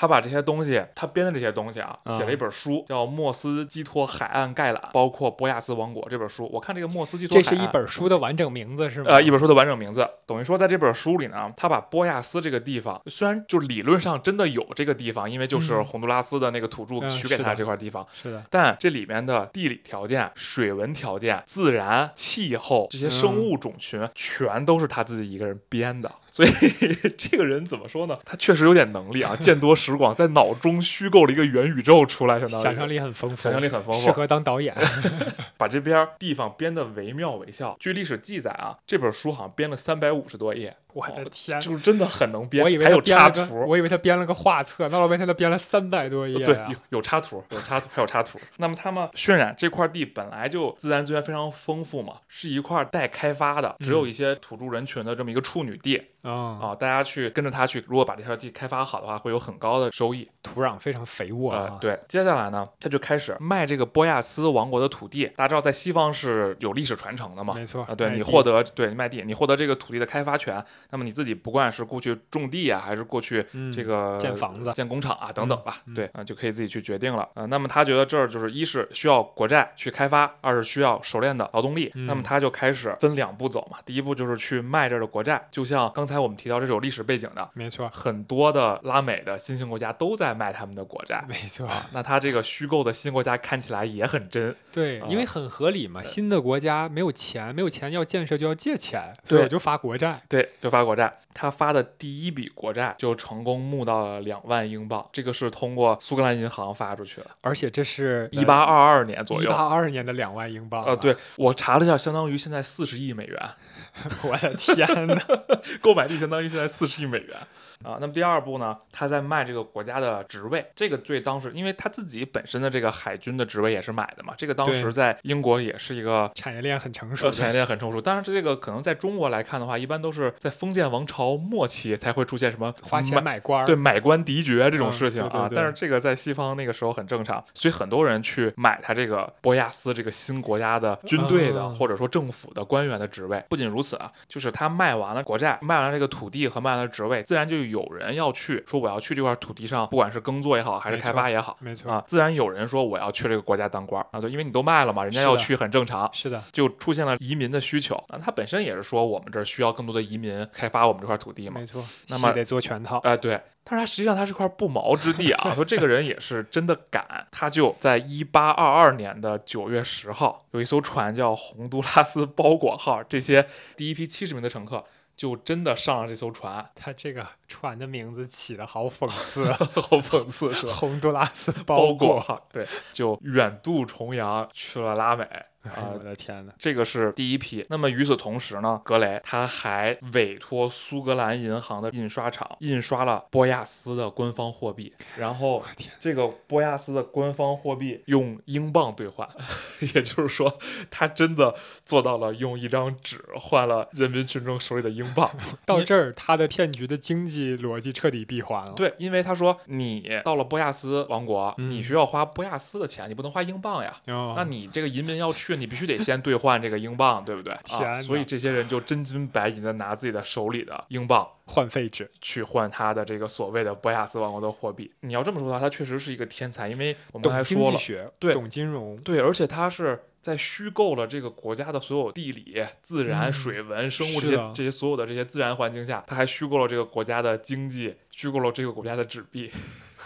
他把这些东西，他编的这些东西啊，啊写了一本书，叫《莫斯基托海岸概览》，包括波亚斯王国这本书。我看这个莫斯基托，这是一本书的完整名字是吗？呃，一本书的完整名字，等于说在这本书里呢，他把波亚斯这个地方，虽然就理论上真的有这个地方，因为就是嗯洪都拉斯的那个土著嗯许给他的这块地方，是的，但这里面的地理条件、水文条件、自然、气候这些生物种群，全都是他自己一个人编的。所以 这个人怎么说呢？他确实有点能力啊，见多识广，在脑中虚构了一个元宇宙出来，相当于想象力很丰富，想象力很丰富，适合当导演。把这边地方编得惟妙惟肖。据历史记载啊，这本书好像编了三百五十多页，我的天！就是真的很能编，我以为还有插图。我以为他编了个画册，闹了半天他编了三百多页对，啊有有插图，有插图，还有插图。那么他们渲染这块地本来就自然资源非常丰富嘛，是一块待开发的，只有一些土著人群的这么一个处女地、啊，啊，大家去跟着他去，如果把这块地开发好的话，会有很高的收益。土壤非常肥沃啊，，呃对，接下来呢，他就开始卖这个波亚斯王国的土地。大家知道，在西方是有历史传承的嘛？没错啊，对你获得对卖地，你获得这个土地的开发权，那么你自己不管是过去种地啊，还是过去嗯这个建房子建工厂啊等等吧，嗯对啊、就可以自己去决定了。呃，那么他觉得这儿就是一是需要国债去开发，二是需要熟练的劳动力。嗯那么他就开始分两步走嘛，第一步就是去卖这儿的国债，就像刚才我们提到这是有历史背景的，没错，很多的拉美的新兴国家都在卖他们的国债。没错，啊，那他这个虚构的新国家看起来也很真，对，啊因为很合理嘛。新的国家没有钱，没有钱要建设就要借钱，所以对我就发国债。对，就发国债。他发的第一笔国债就成功募到了两万英镑，这个是通过苏格兰银行发出去的，而且这是一八二二年左右。一八二二年的两万英镑呃，对我查了一下，相当于现在四十亿美元，我的天哪，购买力相当于现在四十亿美元。啊，那么第二步呢，他在卖这个国家的职位，这个对当时，因为他自己本身的这个海军的职位也是买的嘛，这个当时在英国也是一个产业链很成熟呃，产业链很成熟，当然这个可能在中国来看的话，一般都是在封建王朝末期才会出现什么花钱买官儿，对买官敌爵这种嗯事情啊。对对对但是这个在西方那个时候很正常，所以很多人去买他这个波亚斯这个新国家的军队的、嗯或者说政府的官员的职位。不仅如此啊，就是他卖完了国债，卖完了这个土地和卖完了职位，自然就有人要去说我要去这块土地上，不管是耕作也好，还是开发也好。没错，啊，自然有人说我要去这个国家当官儿啊，对，因为你都卖了嘛，人家要去很正常。是的，就出现了移民的需求啊，他本身也是说我们这儿需要更多的移民开发我们这块土地嘛没，错，那么得做全套。哎、对，但是他实际上他是块不毛之地啊，说这个人也是真的敢，他就在一八二二年的九月十号，有一艘船叫洪都拉斯包裹号，这些第一批七十名的乘客就真的上了这艘船，他这个船的名字起的好讽刺啊，好讽刺是吧？洪都拉斯包包裹对，就远渡重洋去了拉美哎啊、我的天呐，这个是第一批。那么与此同时呢，格雷他还委托苏格兰银行的印刷厂印刷了波亚斯的官方货币，然后，这个波亚斯的官方货币用英镑兑换，也就是说，他真的做到了用一张纸换了人民群众手里的英镑。到这儿他的骗局的经济逻辑彻底闭环了。对，因为他说你到了波亚斯王国，嗯你需要花波亚斯的钱，你不能花英镑呀。哦，那你这个移民要去去，你必须得先兑换这个英镑，对不对？啊，所以这些人就真金白银的拿自己的手里的英镑 换废纸，去换他的这个所谓的博亚斯王国的货币。你要这么说的话，他确实是一个天才，因为我们刚才懂经说了，对懂金融，对，而且他是在虚构了这个国家的所有地理、自然、嗯水文、生物这些这些所有的这些自然环境下，他还虚构了这个国家的经济，虚构了这个国家的纸币，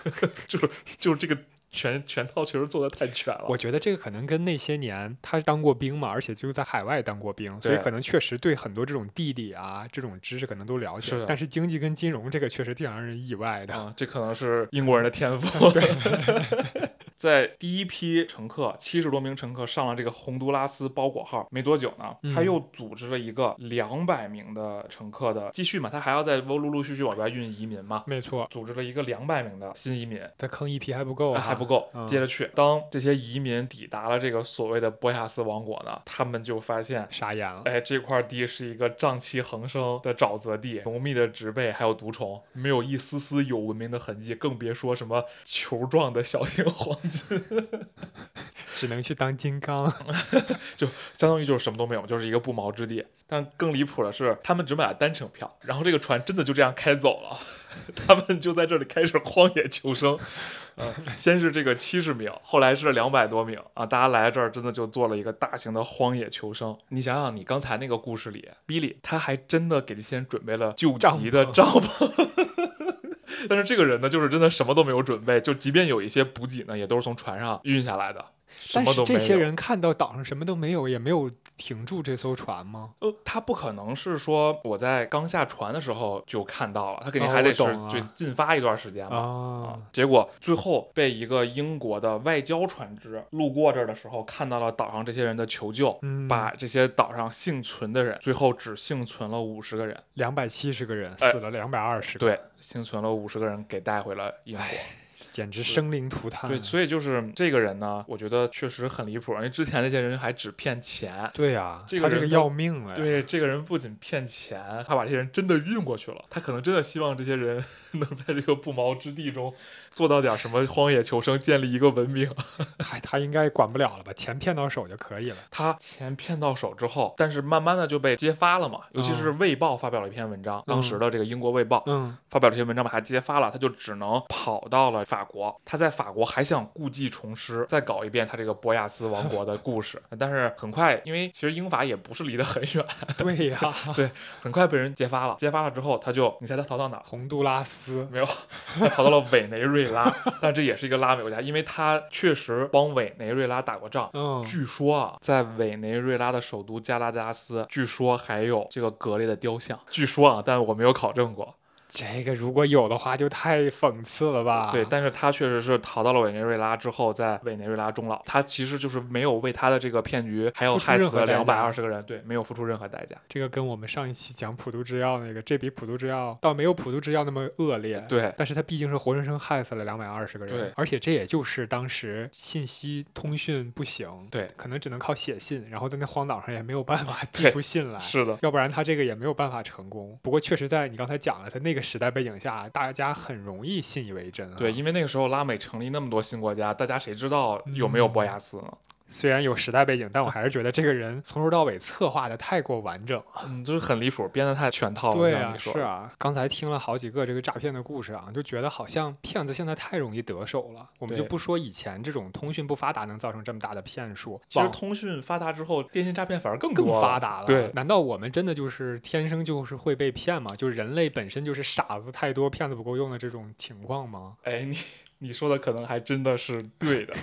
就是就是这个全 全套确实做的太全了。我觉得这个可能跟那些年他当过兵嘛，而且就在海外当过兵，所以可能确实对很多这种地理啊这种知识可能都了解。但是经济跟金融这个确实挺让人意外的。啊，这可能是英国人的天赋。在第一批乘客七十多名乘客上了这个洪都拉斯包裹号没多久呢，他嗯又组织了一个两百名的乘客的继续嘛，他还要再陆陆续续往外运移民嘛，没错，组织了一个两百名的新移民。他坑一批还不够、啊，还不够，嗯接着去。当这些移民抵达了这个所谓的波亚斯王国呢，他们就发现，傻眼了。哎，这块地是一个瘴气横生的沼泽地，浓密的植被还有毒虫，没有一丝丝有文明的痕迹，更别说什么球状的小型 黄金，只能去当金刚。就相当于就是什么都没有，就是一个不毛之地。但更离谱的是，他们只买了单程票，然后这个船真的就这样开走了，他们就在这里开始荒野求生。呃，先是这个七十名，后来是两百多名啊！大家来这儿真的就做了一个大型的荒野求生。你想想，你刚才那个故事里，比利他还真的给这些人准备了救急的帐篷。但是这个人呢，就是真的什么都没有准备，就即便有一些补给呢，也都是从船上运下来的，什但是么都没有。这些人看到岛上什么都没有，也没有停住这艘船吗？呃，他不可能是说我在刚下船的时候就看到了，他肯定哦还得是就进发一段时间嘛。啊，结果最后被一个英国的外交船只路过这儿的时候，看到了岛上这些人的求救，嗯，把这些岛上幸存的人，最后只幸存了五十个人，两百七十个人哎。死了两百二十，对，幸存了五十个人给带回了英国。简直生灵涂炭。对，所以就是这个人呢，我觉得确实很离谱，因为之前那些人还只骗钱。对呀、这个人要命了。对，这个人不仅骗钱，他把这些人真的运过去了。他可能真的希望这些人 能在这个不毛之地中做到点什么荒野求生，建立一个文明。他他应该管不了了吧？钱骗到手就可以了。他钱骗到手之后，但是慢慢的就被揭发了嘛，尤其是《卫报》发表了一篇文章，当时的这个英国《卫报》嗯，发表了一篇文章把他揭发了，他就只能跑到了法国。他在法国还想故技重施，再搞一遍他这个博亚斯王国的故事，但是很快，因为其实英法也不是离得很远，对呀、对很快被人揭发了。揭发了之后，他就你猜他逃到哪儿？洪都拉斯，没有，他逃到了委内瑞拉，但这也是一个拉美国家，因为他确实帮委内瑞拉打过仗。嗯，据说啊，在委内瑞拉的首都加拉加斯，据说还有这个格列的雕像。据说啊，但我没有考证过。这个如果有的话，就太讽刺了吧？对，但是他确实是逃到了委内瑞拉之后，在委内瑞拉终老。他其实就是没有为他的这个骗局，还有害死了两百二十个人，对，没有付出任何代价。这个跟我们上一期讲普渡制药那个，这比普渡制药倒没有普渡制药那么恶劣。对，但是他毕竟是活生生害死了两百二十个人，对而且这也就是当时信息通讯不行，对，可能只能靠写信，然后在那荒岛上也没有办法寄出信来，是的，要不然他这个也没有办法成功。不过确实在你刚才讲了，他那个时代背景下，大家很容易信以为真、啊。对，，因为那个时候拉美成立那么多新国家，大家谁知道有没有博雅斯呢？虽然有时代背景，但我还是觉得这个人 从头到尾策划的太过完整了。嗯，就是很离谱，编的太全套了。对啊，像你说，是啊，刚才听了好几个这个诈骗的故事啊，就觉得好像骗子现在太容易得手了。我们就不说以前这种通讯不发达能造成这么大的骗术，其实通讯发达之后，电信诈骗反而更更发达了。对，难道我们真的就是天生就是会被骗吗？就是人类本身就是傻子太多，骗子不够用的这种情况吗？哎，你你说的可能还真的是对的。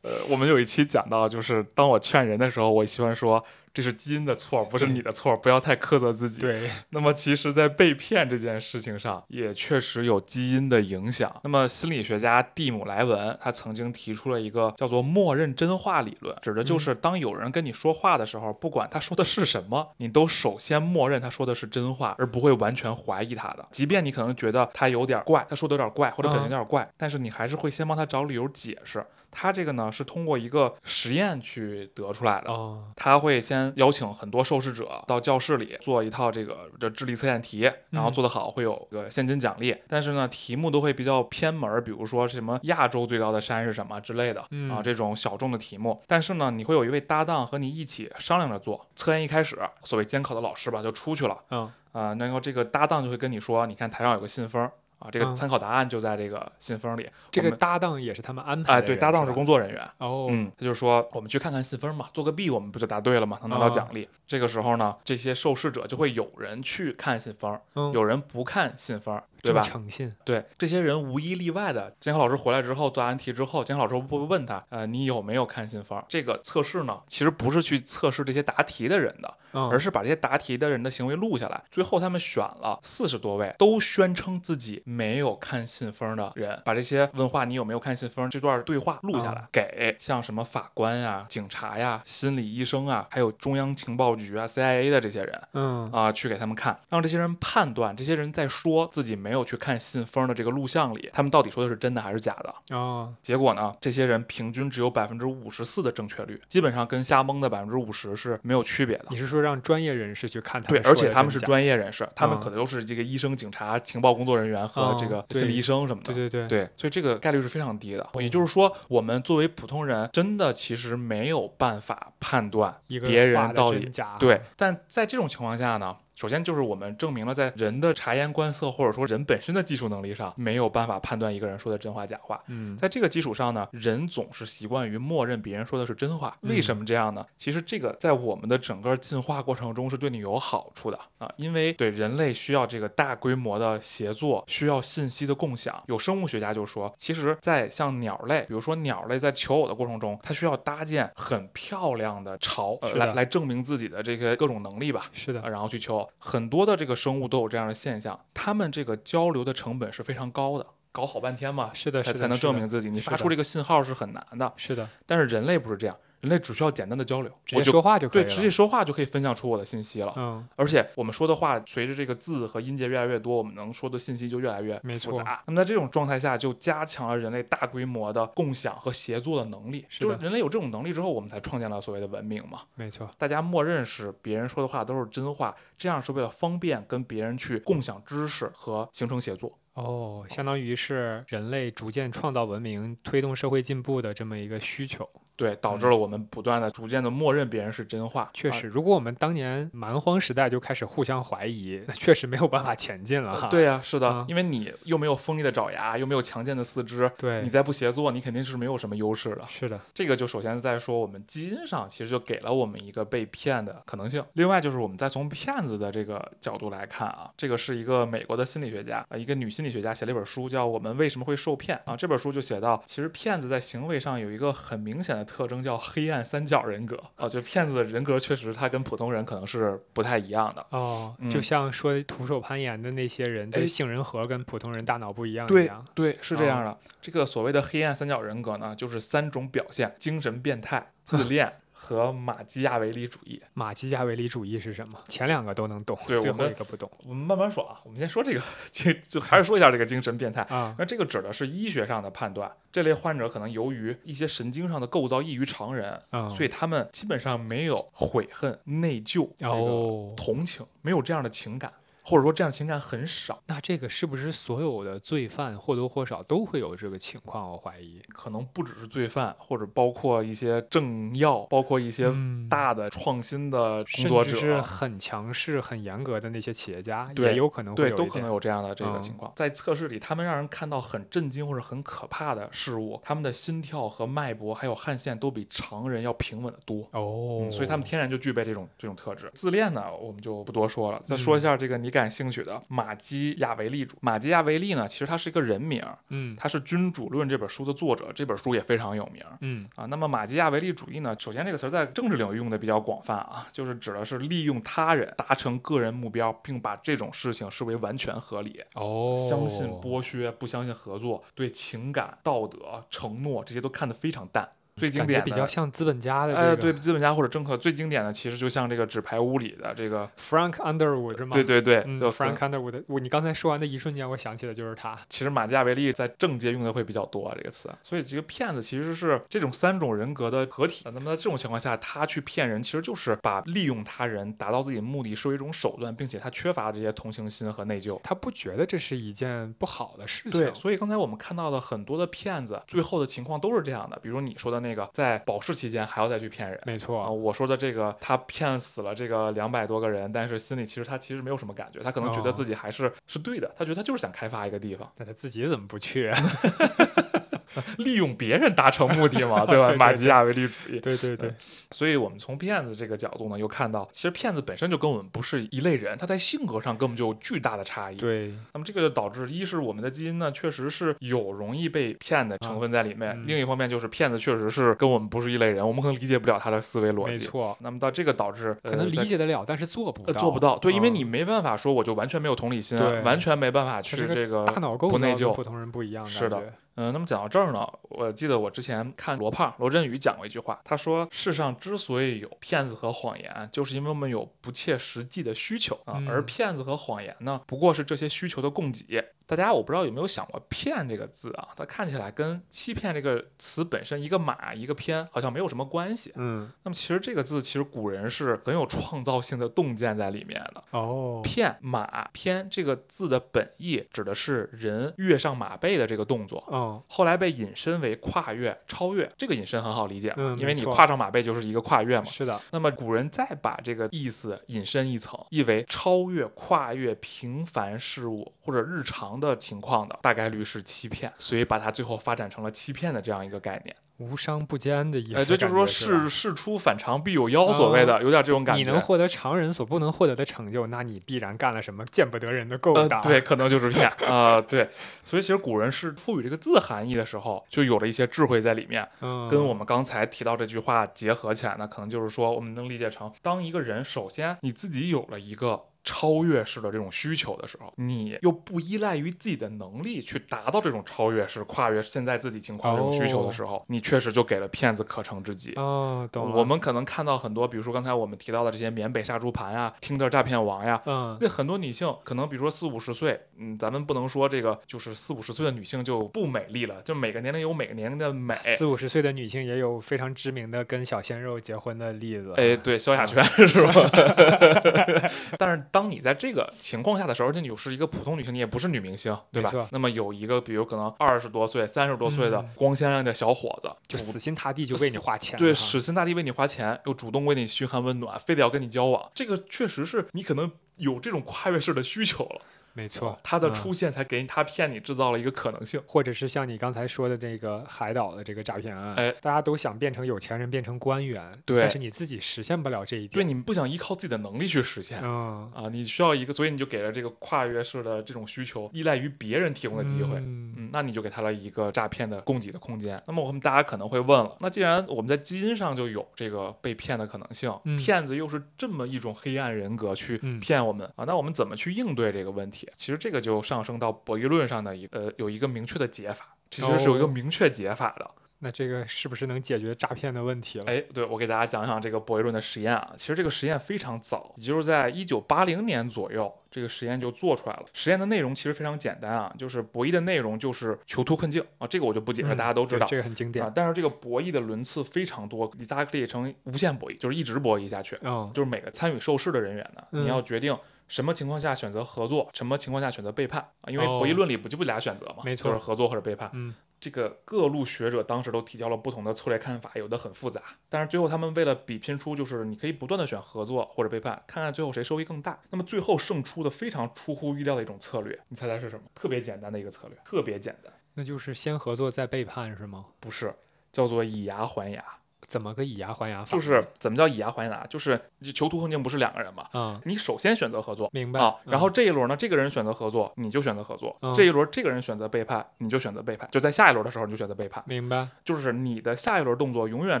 呃，我们有一期讲到，就是当我劝人的时候，我喜欢说这是基因的错，不是你的错，不要太苛责自己。对，那么其实，在被骗这件事情上，也确实有基因的影响。那么心理学家蒂姆莱文他曾经提出了一个叫做“默认真话理论”，指的就是当有人跟你说话的时候，不管他说的是什么，你都首先默认他说的是真话，而不会完全怀疑他的。即便你可能觉得他有点怪，他说的有点怪，或者表现有点怪，但是你还是会先帮他找理由解释。它这个呢是通过一个实验去得出来的。哦，他会先邀请很多受试者到教室里做一套这个这智力测验题，然后嗯做得好会有个现金奖励。但是呢，题目都会比较偏门儿，比如说什么亚洲最高的山是什么之类的、嗯啊，这种小众的题目。但是呢，你会有一位搭档和你一起商量着做。测验一开始，所谓监考的老师吧就出去了嗯啊、然后这个搭档就会跟你说，你看台上有个信封。啊，这个嗯参考答案就在这个信封里。这个搭档也是他们安排哎，的哎。对，搭档是工作人员。哦，嗯，他就说我们去看看信封嘛，做个弊，我们不就答对了吗？能拿到啊奖励。这个时候呢，这些受试者就会有人去看信封，嗯，有人不看信封，对吧？诚信。对，这些人无一例外的，监考老师回来之后做完题之后，监考老师会问他，呃，你有没有看信封？这个测试呢，其实不是去测试这些答题的人的，嗯，而是把这些答题的人的行为录下来。最后他们选了四十多位，都宣称自己没有看信封的人，把这些问话你有没有看信封这段对话录下来，啊给像什么法官呀、警察呀、心理医生啊，还有中央情报局啊、CIA 的这些人嗯啊、去给他们看，让这些人判断这些人在说自己没有去看信封的这个录像里，他们到底说的是真的还是假的。哦，结果呢，这些人平均只有百分之五十四的正确率，基本上跟瞎蒙的百分之五十是没有区别的你。是说让专业人士去看他对，们对而且他们是专业人士，他们嗯可能都是这个医生、警察、情报工作人员和哦这个心理医生什么的。对对对，对，所以这个概率是非常低的。也就是说，我们作为普通人，真的其实没有办法判断一个别人到底假。对。但在这种情况下呢，首先就是我们证明了在人的察言观色或者说人本身的技术能力上，没有办法判断一个人说的真话假话。嗯，在这个基础上呢，人总是习惯于默认别人说的是真话。为什么这样呢？其实这个在我们的整个进化过程中是对你有好处的啊，因为对人类需要这个大规模的协作，需要信息的共享。有生物学家就说，其实，在像鸟类，比如说鸟类在求偶的过程中，它需要搭建很漂亮的巢，呃，来来证明自己的这些各种能力吧。是的呃，然后去求偶。很多的这个生物都有这样的现象，它们这个交流的成本是非常高的，搞好半天嘛，是的才才能证明自己。你发出这个信号是很难的，是的，但是人类不是这样，人类只需要简单的交流，直接说话就可以对，直接说话就可以分享出我的信息了。嗯，而且我们说的话，随着这个字和音节越来越多，我们能说的信息就越来越复杂。那么在这种状态下，就加强了人类大规模的共享和协作的能力。是就是人类有这种能力之后，我们才创建了所谓的文明嘛。没错。大家默认是别人说的话都是真话，这样是为了方便跟别人去共享知识和形成协作。哦，相当于是人类逐渐创造文明、推动社会进步的这么一个需求。对，导致了我们不断的、逐渐的默认别人是真话。啊确实，如果我们当年蛮荒时代就开始互相怀疑，那确实没有办法前进了哈。对呀、是的，啊因为你又没有锋利的爪牙，又没有强健的四肢，对你再不协作，你肯定是没有什么优势的。是的，这个就首先在说我们基因上，其实就给了我们一个被骗的可能性。另外就是我们再从骗子的这个角度来看啊，这个是一个美国的心理学家啊，一个女心理学家写了一本书，叫《我们为什么会受骗》啊。这本书就写到，其实骗子在行为上有一个很明显的特征，叫黑暗三角人格啊。就骗子的人格确实他跟普通人可能是不太一样的。哦，嗯就像说徒手攀岩的那些人，对哎杏仁核跟普通人大脑不一样一对样。对，是这样的。这个所谓的黑暗三角人格呢，就是三种表现：精神变态、自恋和马基亚维利主义。马基亚维利主义是什么？前两个都能懂，最后对我们一个不懂我们慢慢说啊，我们先说这个，就就还是说一下这个精神变态。啊。那这个指的是医学上的判断，这类患者可能由于一些神经上的构造异于常人，嗯，所以他们基本上没有悔恨、内疚、这个哦，同情，没有这样的情感，或者说这样情感很少。那这个是不是所有的罪犯或多或少都会有这个情况？我怀疑。可能不只是罪犯，或者包括一些政要，包括一些嗯大的创新的工作者，很强势、很严格的那些企业家，对也有可能会对，有一点都可能有这样的这个嗯情况。在测试里，他们让人看到很震惊或者很可怕的事物，他们的心跳和脉搏还有汗腺都比常人要平稳的多。哦、嗯，所以他们天然就具备这种这种特质。自恋呢，我们就不多说了。再说一下这个你感兴趣的马基亚维利主。马基亚维利呢，其实他是一个人名儿，嗯他是《君主论》这本书的作者，这本书也非常有名儿。嗯啊，那么马基亚维利主义呢？首先这个词儿在政治领域用的比较广泛啊，就是指的是利用他人达成个人目标，并把这种事情视为完全合理。哦，相信剥削，不相信合作，对情感、道德、承诺这些都看得非常淡。最经典的。比较像资本家的这哎，个对，资本家或者政客最经典的，其实就像这个纸牌屋里的这个，Frank Underwood 是吗？对对对，，Frank Underwood，我你刚才说完的一瞬间，我想起的就是他。其实马基雅维利在政界用的会比较多、这个词，所以这个骗子其实是这种三种人格的合体。那么在这种情况下，他去骗人，其实就是把利用他人达到自己目的视为一种手段，并且他缺乏这些同情心和内疚。他不觉得这是一件不好的事情。对，所以刚才我们看到的很多的骗子，最后的情况都是这样的。比如你说的那个，在保释期间还要再去骗人。啊，没错，我说的这个，他骗死了这个两百多个人，但是心里其实他其实没有什么感觉，他可能觉得哦自己还是、是对的，他觉得他就是想开发一个地方，但他自己怎么不去？利用别人达成目的嘛，对吧？对对马基亚维利主义。对对对，所以我们从骗子这个角度呢，又看到，其实骗子本身就跟我们不是一类人，他在性格上根本就有巨大的差异。对，那么这个就导致，一是我们的基因呢，确实是有容易被骗的成分在里面；嗯。另一方面就是骗子确实是跟我们不是一类人，我们可能理解不了他的思维逻辑。没错，那么到这个导致，呃可能理解得了，但是做不到，呃做不到，对，因为嗯你没办法说我就完全没有同理心完全没办法去这这个大脑构造不内疚。跟普通人不一样，是的嗯，那么讲到这儿呢，我记得我之前看罗胖罗振宇讲过一句话，他说世上之所以有骗子和谎言，就是因为我们有不切实际的需求啊，嗯而骗子和谎言呢，不过是这些需求的供给。大家我不知道有没有想过“骗”这个字啊，它看起来跟欺骗这个词本身一个马一个偏好像没有什么关系。嗯，那么其实这个字其实古人是很有创造性的洞见在里面的。哦，骗马偏这个字的本意指的是人跃上马背的这个动作，哦，后来被引申为跨越、超越。这个引申很好理解嘛，嗯因为你跨上马背就是一个跨越嘛。是的，那么古人再把这个意思引申一层，意为超越、跨越平凡事物或者日常的情况的，大概率是欺骗，所以把它最后发展成了欺骗的这样一个概念。无商不奸的意思，哎，对，就是说事事出反常必有妖，所谓的有点这种感觉。你能获得常人所不能获得的成就，那你必然干了什么见不得人的勾呃，当。对，可能就是骗啊、对，所以其实古人是赋予这个字含义的时候，就有了一些智慧在里面。嗯，跟我们刚才提到这句话结合起来呢，可能就是说，我们能理解成，当一个人首先你自己有了一个超越式的这种需求的时候，你又不依赖于自己的能力去达到这种超越式、跨越现在自己情况这种需求的时候，你确实就给了骗子可乘之机。哦，懂了。我们可能看到很多，比如说刚才我们提到的这些缅北杀猪盘呀、听的诈骗王呀，嗯，那很多女性，可能比如说四五十岁，嗯，咱们不能说这个就是四五十岁的女性就不美丽了，就每个年龄有每个年龄的美。四五十岁的女性也有非常知名的跟小鲜肉结婚的例子。哎，对，萧亚轩 是吧？但是当你在这个情况下的时候，而且你又是一个普通女性，你也不是女明星，对吧？那么有一个，比如可能二十多岁、三十多岁的嗯光鲜亮丽的小伙子，主就死心塌地就为你花钱。对，死心塌地为你花钱，又主动为你嘘寒问暖，非得要跟你交往，这个确实是你可能有这种跨越式的需求了。没错，他的嗯出现才给他骗你制造了一个可能性。或者是像你刚才说的这个海岛的这个诈骗案，哎大家都想变成有钱人，变成官员，对但是你自己实现不了这一点。对你们不想依靠自己的能力去实现。嗯，啊，你需要一个，所以你就给了这个跨越式的这种需求，依赖于别人提供的机会。嗯嗯，那你就给他了一个诈骗的供给的空间。那么我们大家可能会问了，那既然我们在基因上就有这个被骗的可能性，嗯骗子又是这么一种黑暗人格去嗯骗我们、啊，那我们怎么去应对这个问题？其实这个就上升到博弈论上的一呃有一个明确的解法，其实是有一个哦明确解法的。那这个是不是能解决诈骗的问题了？哎，对，我给大家讲讲这个博弈论的实验啊。其实这个实验非常早，也就是在一九八零年左右，这个实验就做出来了。实验的内容其实非常简单啊，就是博弈的内容就是囚徒困境啊，这个我就不解释，嗯大家都知道。这个很经典啊，。但是这个博弈的轮次非常多，你大家可以成无限博弈，就是一直博弈下去。嗯，就是每个参与受试的人员呢，嗯你要决定什么情况下选择合作，什么情况下选择背叛啊，因为博弈哦论里不就不俩选择嘛，没错就是合作或者背叛。嗯，这个各路学者当时都提交了不同的策略看法，有的很复杂，但是最后他们为了比拼出就是你可以不断的选合作或者背叛，看看最后谁收益更大。那么最后胜出的非常出乎预料的一种策略，你猜猜是什么？特别简单的一个策略，特别简单，那就是先合作再背叛是吗？不是叫做以牙还牙，怎么个以牙还牙法？就是怎么叫以牙还牙？就是囚徒困境不是两个人嘛？嗯，你首先选择合作，明白啊，然后嗯这一轮呢，这个人选择合作，你就选择合作；嗯这一轮这个人选择背叛，你就选择背叛。就在下一轮的时候，你就选择背叛，明白就是你的下一轮动作永远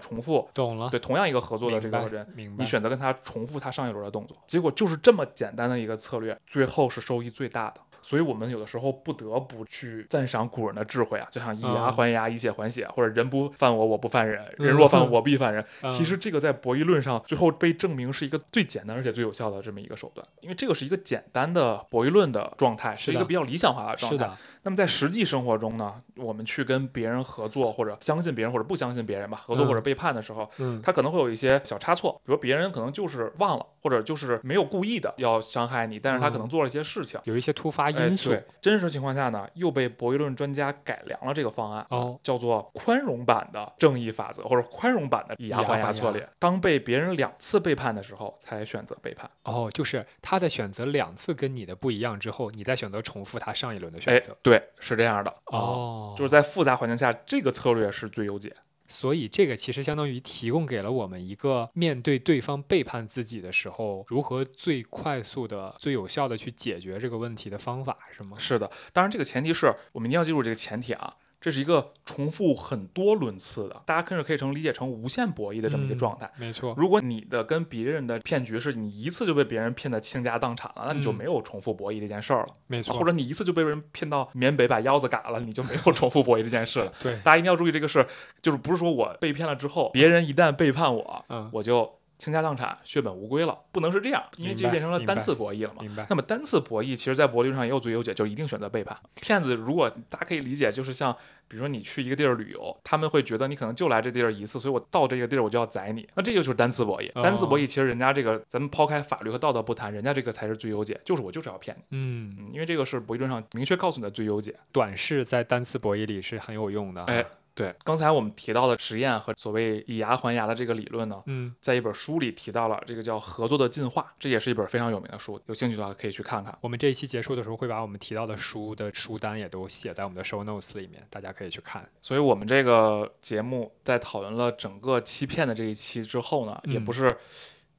重复懂了。对同样一个合作的这个人，你选择跟他重复他上一轮的动作，结果就是这么简单的一个策略，最后是收益最大的。所以我们有的时候不得不去赞赏古人的智慧啊，就像以牙嗯还牙，以血还血，或者人不犯我，我不犯人，嗯人若犯我，我必犯人。嗯其实这个在博弈论上最后被证明是一个最简单而且最有效的这么一个手段，因为这个是一个简单的博弈论的状态，是一个比较理想化的状态。那么在实际生活中呢，我们去跟别人合作，或者相信别人，或者不相信别人吧，合作嗯或者背叛的时候，嗯他可能会有一些小差错，比如别人可能就是忘了，或者就是没有故意的要伤害你，但是他可能嗯做了一些事情。有一些突发哎因素。对，真实情况下呢，又被博弈论专家改良了这个方案，哦叫做宽容版的正义法则，或者宽容版的以牙还牙策略。当被别人两次背叛的时候，才选择背叛。哦，就是他在选择两次跟你的不一样之后，你再选择重复他上一轮的选哎择。，对，是这样的。啊，哦，就是在复杂环境下，这个策略是最优解。所以这个其实相当于提供给了我们一个面对对方背叛自己的时候，如何最快速的、最有效的去解决这个问题的方法，是吗？是的，当然这个前提是我们一定要记住这个前提啊，这是一个重复很多轮次的，大家甚至可以成理解成无限博弈的这么一个状态。嗯没错。如果你的跟别人的骗局是你一次就被别人骗得倾家荡产了，那你就嗯没有重复博弈这件事儿了。没错。或者你一次就被人骗到缅北把腰子嘎了，你就没有重复博弈这件事了。对，大家一定要注意这个事，就是不是说我被骗了之后，别人一旦背叛我，嗯，我就倾家荡产、血本无归了，不能是这样，因为这变成了单次博弈了嘛。明白。那么单次博弈，其实在博弈论上也有最优解，就一定选择背叛。骗子如果大家可以理解，就是像比如说你去一个地儿旅游，他们会觉得你可能就来这地儿一次，所以我到这个地儿我就要宰你。那这个就是单次博弈。哦单次博弈其实人家这个，咱们抛开法律和道德不谈，人家这个才是最优解，就是我就是要骗你。嗯，嗯，因为这个是博弈论上明确告诉你的最优解。短视在单次博弈里是很有用的。哎，对，刚才我们提到的实验和所谓以牙还牙的这个理论呢，嗯，在一本书里提到了，这个叫合作的进化，这也是一本非常有名的书，有兴趣的话可以去看看。我们这一期结束的时候会把我们提到的书的书单也都写在我们的 show notes 里面，大家可以去看。所以我们这个节目在讨论了整个欺骗的这一期之后呢，也嗯不是。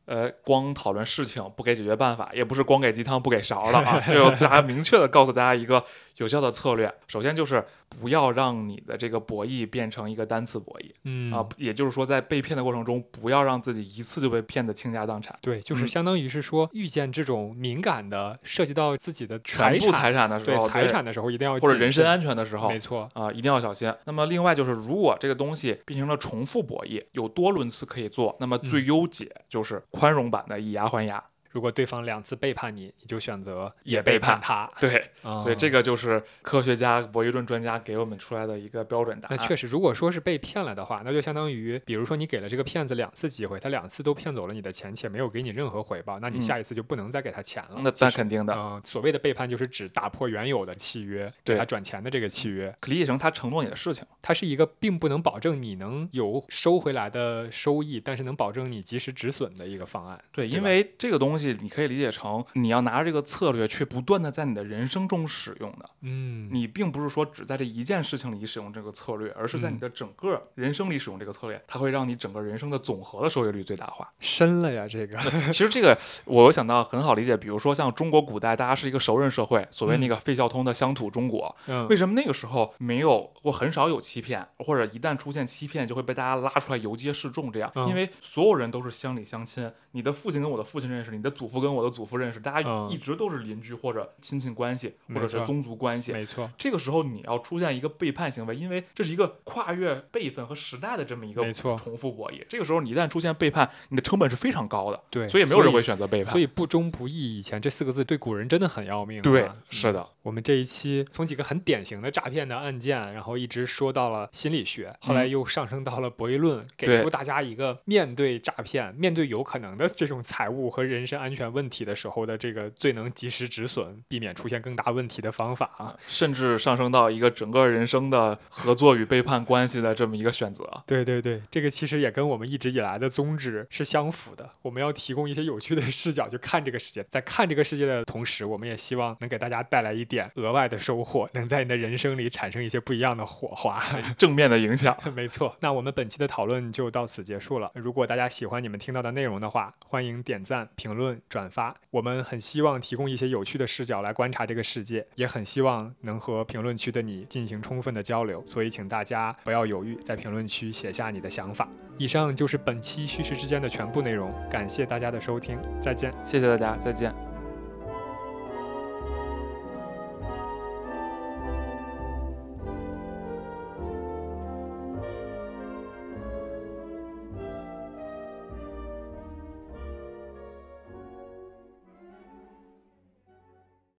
呃，光讨论事情不给解决办法，也不是光给鸡汤不给勺了啊，就要 大家明确的告诉大家一个有效的策略。首先就是不要让你的这个博弈变成一个单次博弈嗯啊，也就是说在被骗的过程中，不要让自己一次就被骗得倾家荡产。对，就是嗯相当于是说，遇见这种敏感的、涉及到自己的全部财产，的时候，对财产的时候，一定要或者人身安全的时候，没错，啊、一定要小心。那么另外就是，如果这个东西变成了重复博弈，有多轮次可以做，那么最嗯优解就是宽容版的以牙还牙。如果对方两次背叛你，你就选择也背背叛他。对，啊所以这个就是科学家、博弈论专家给我们出来的一个标准答案。那确实，如果说是被骗了的话，那就相当于，比如说你给了这个骗子两次机会，他两次都骗走了你的钱，且没有给你任何回报，那你嗯下一次就不能再给他钱了。那那肯定的，嗯、所谓的背叛就是指打破原有的契约，给对他转钱的这个契约，可理解成他承诺你的事情。它是一个并不能保证你能有收回来的收益，但是能保证你及时止损的一个方案。对，对因为这个东西你可以理解成你要拿着这个策略，去不断的在你的人生中使用的。嗯，你并不是说只在这一件事情里使用这个策略，而是在你嗯的整个人生里使用这个策略，它会让你整个人生的总和的收益率最大化。深了呀，这个。其实这个我想到很好理解，比如说像中国古代，大家是一个熟人社会，所谓那个费孝通的乡土中国，嗯为什么那个时候没有或很少有欺骗，或者一旦出现欺骗，就会被大家拉出来游街示众这样？嗯因为所有人都是乡里乡亲，你的父亲跟我的父亲认识，你的祖父跟我的祖父认识，大家嗯一直都是邻居或者亲戚关系，或者是宗族关系。没错，这个时候你要出现一个背叛行为，因为这是一个跨越辈分和时代的这么一个没错重复博弈。这个时候你一旦出现背叛，你的成本是非常高的，对，所以没有人会选择背叛。所以不忠不义，以前这四个字对古人真的很要命、啊。对嗯，是的，我们这一期从几个很典型的诈骗的案件，然后一直说到了心理学，后来嗯又上升到了博弈论，给出大家一个面对诈骗、面对有可能的这种财务和人身安全问题的时候的这个最能及时止损、避免出现更大问题的方法啊。甚至上升到一个整个人生的合作与背叛关系的这么一个选择。对对对，这个其实也跟我们一直以来的宗旨是相符的。我们要提供一些有趣的视角去看这个世界，在看这个世界的同时，我们也希望能给大家带来一点额外的收获，能在你的人生里产生一些不一样的火花。正面的影响。没错，那我们本期的讨论就到此结束了。如果大家喜欢你们听到的内容的话，欢迎点赞、评论、转发。我们很希望提供一些有趣的视角来观察这个世界，也很希望能和评论区的你进行充分的交流。所以，请大家不要犹豫，在评论区写下你的想法。以上就是本期叙事之间的全部内容，感谢大家的收听，再见。谢谢大家，再见。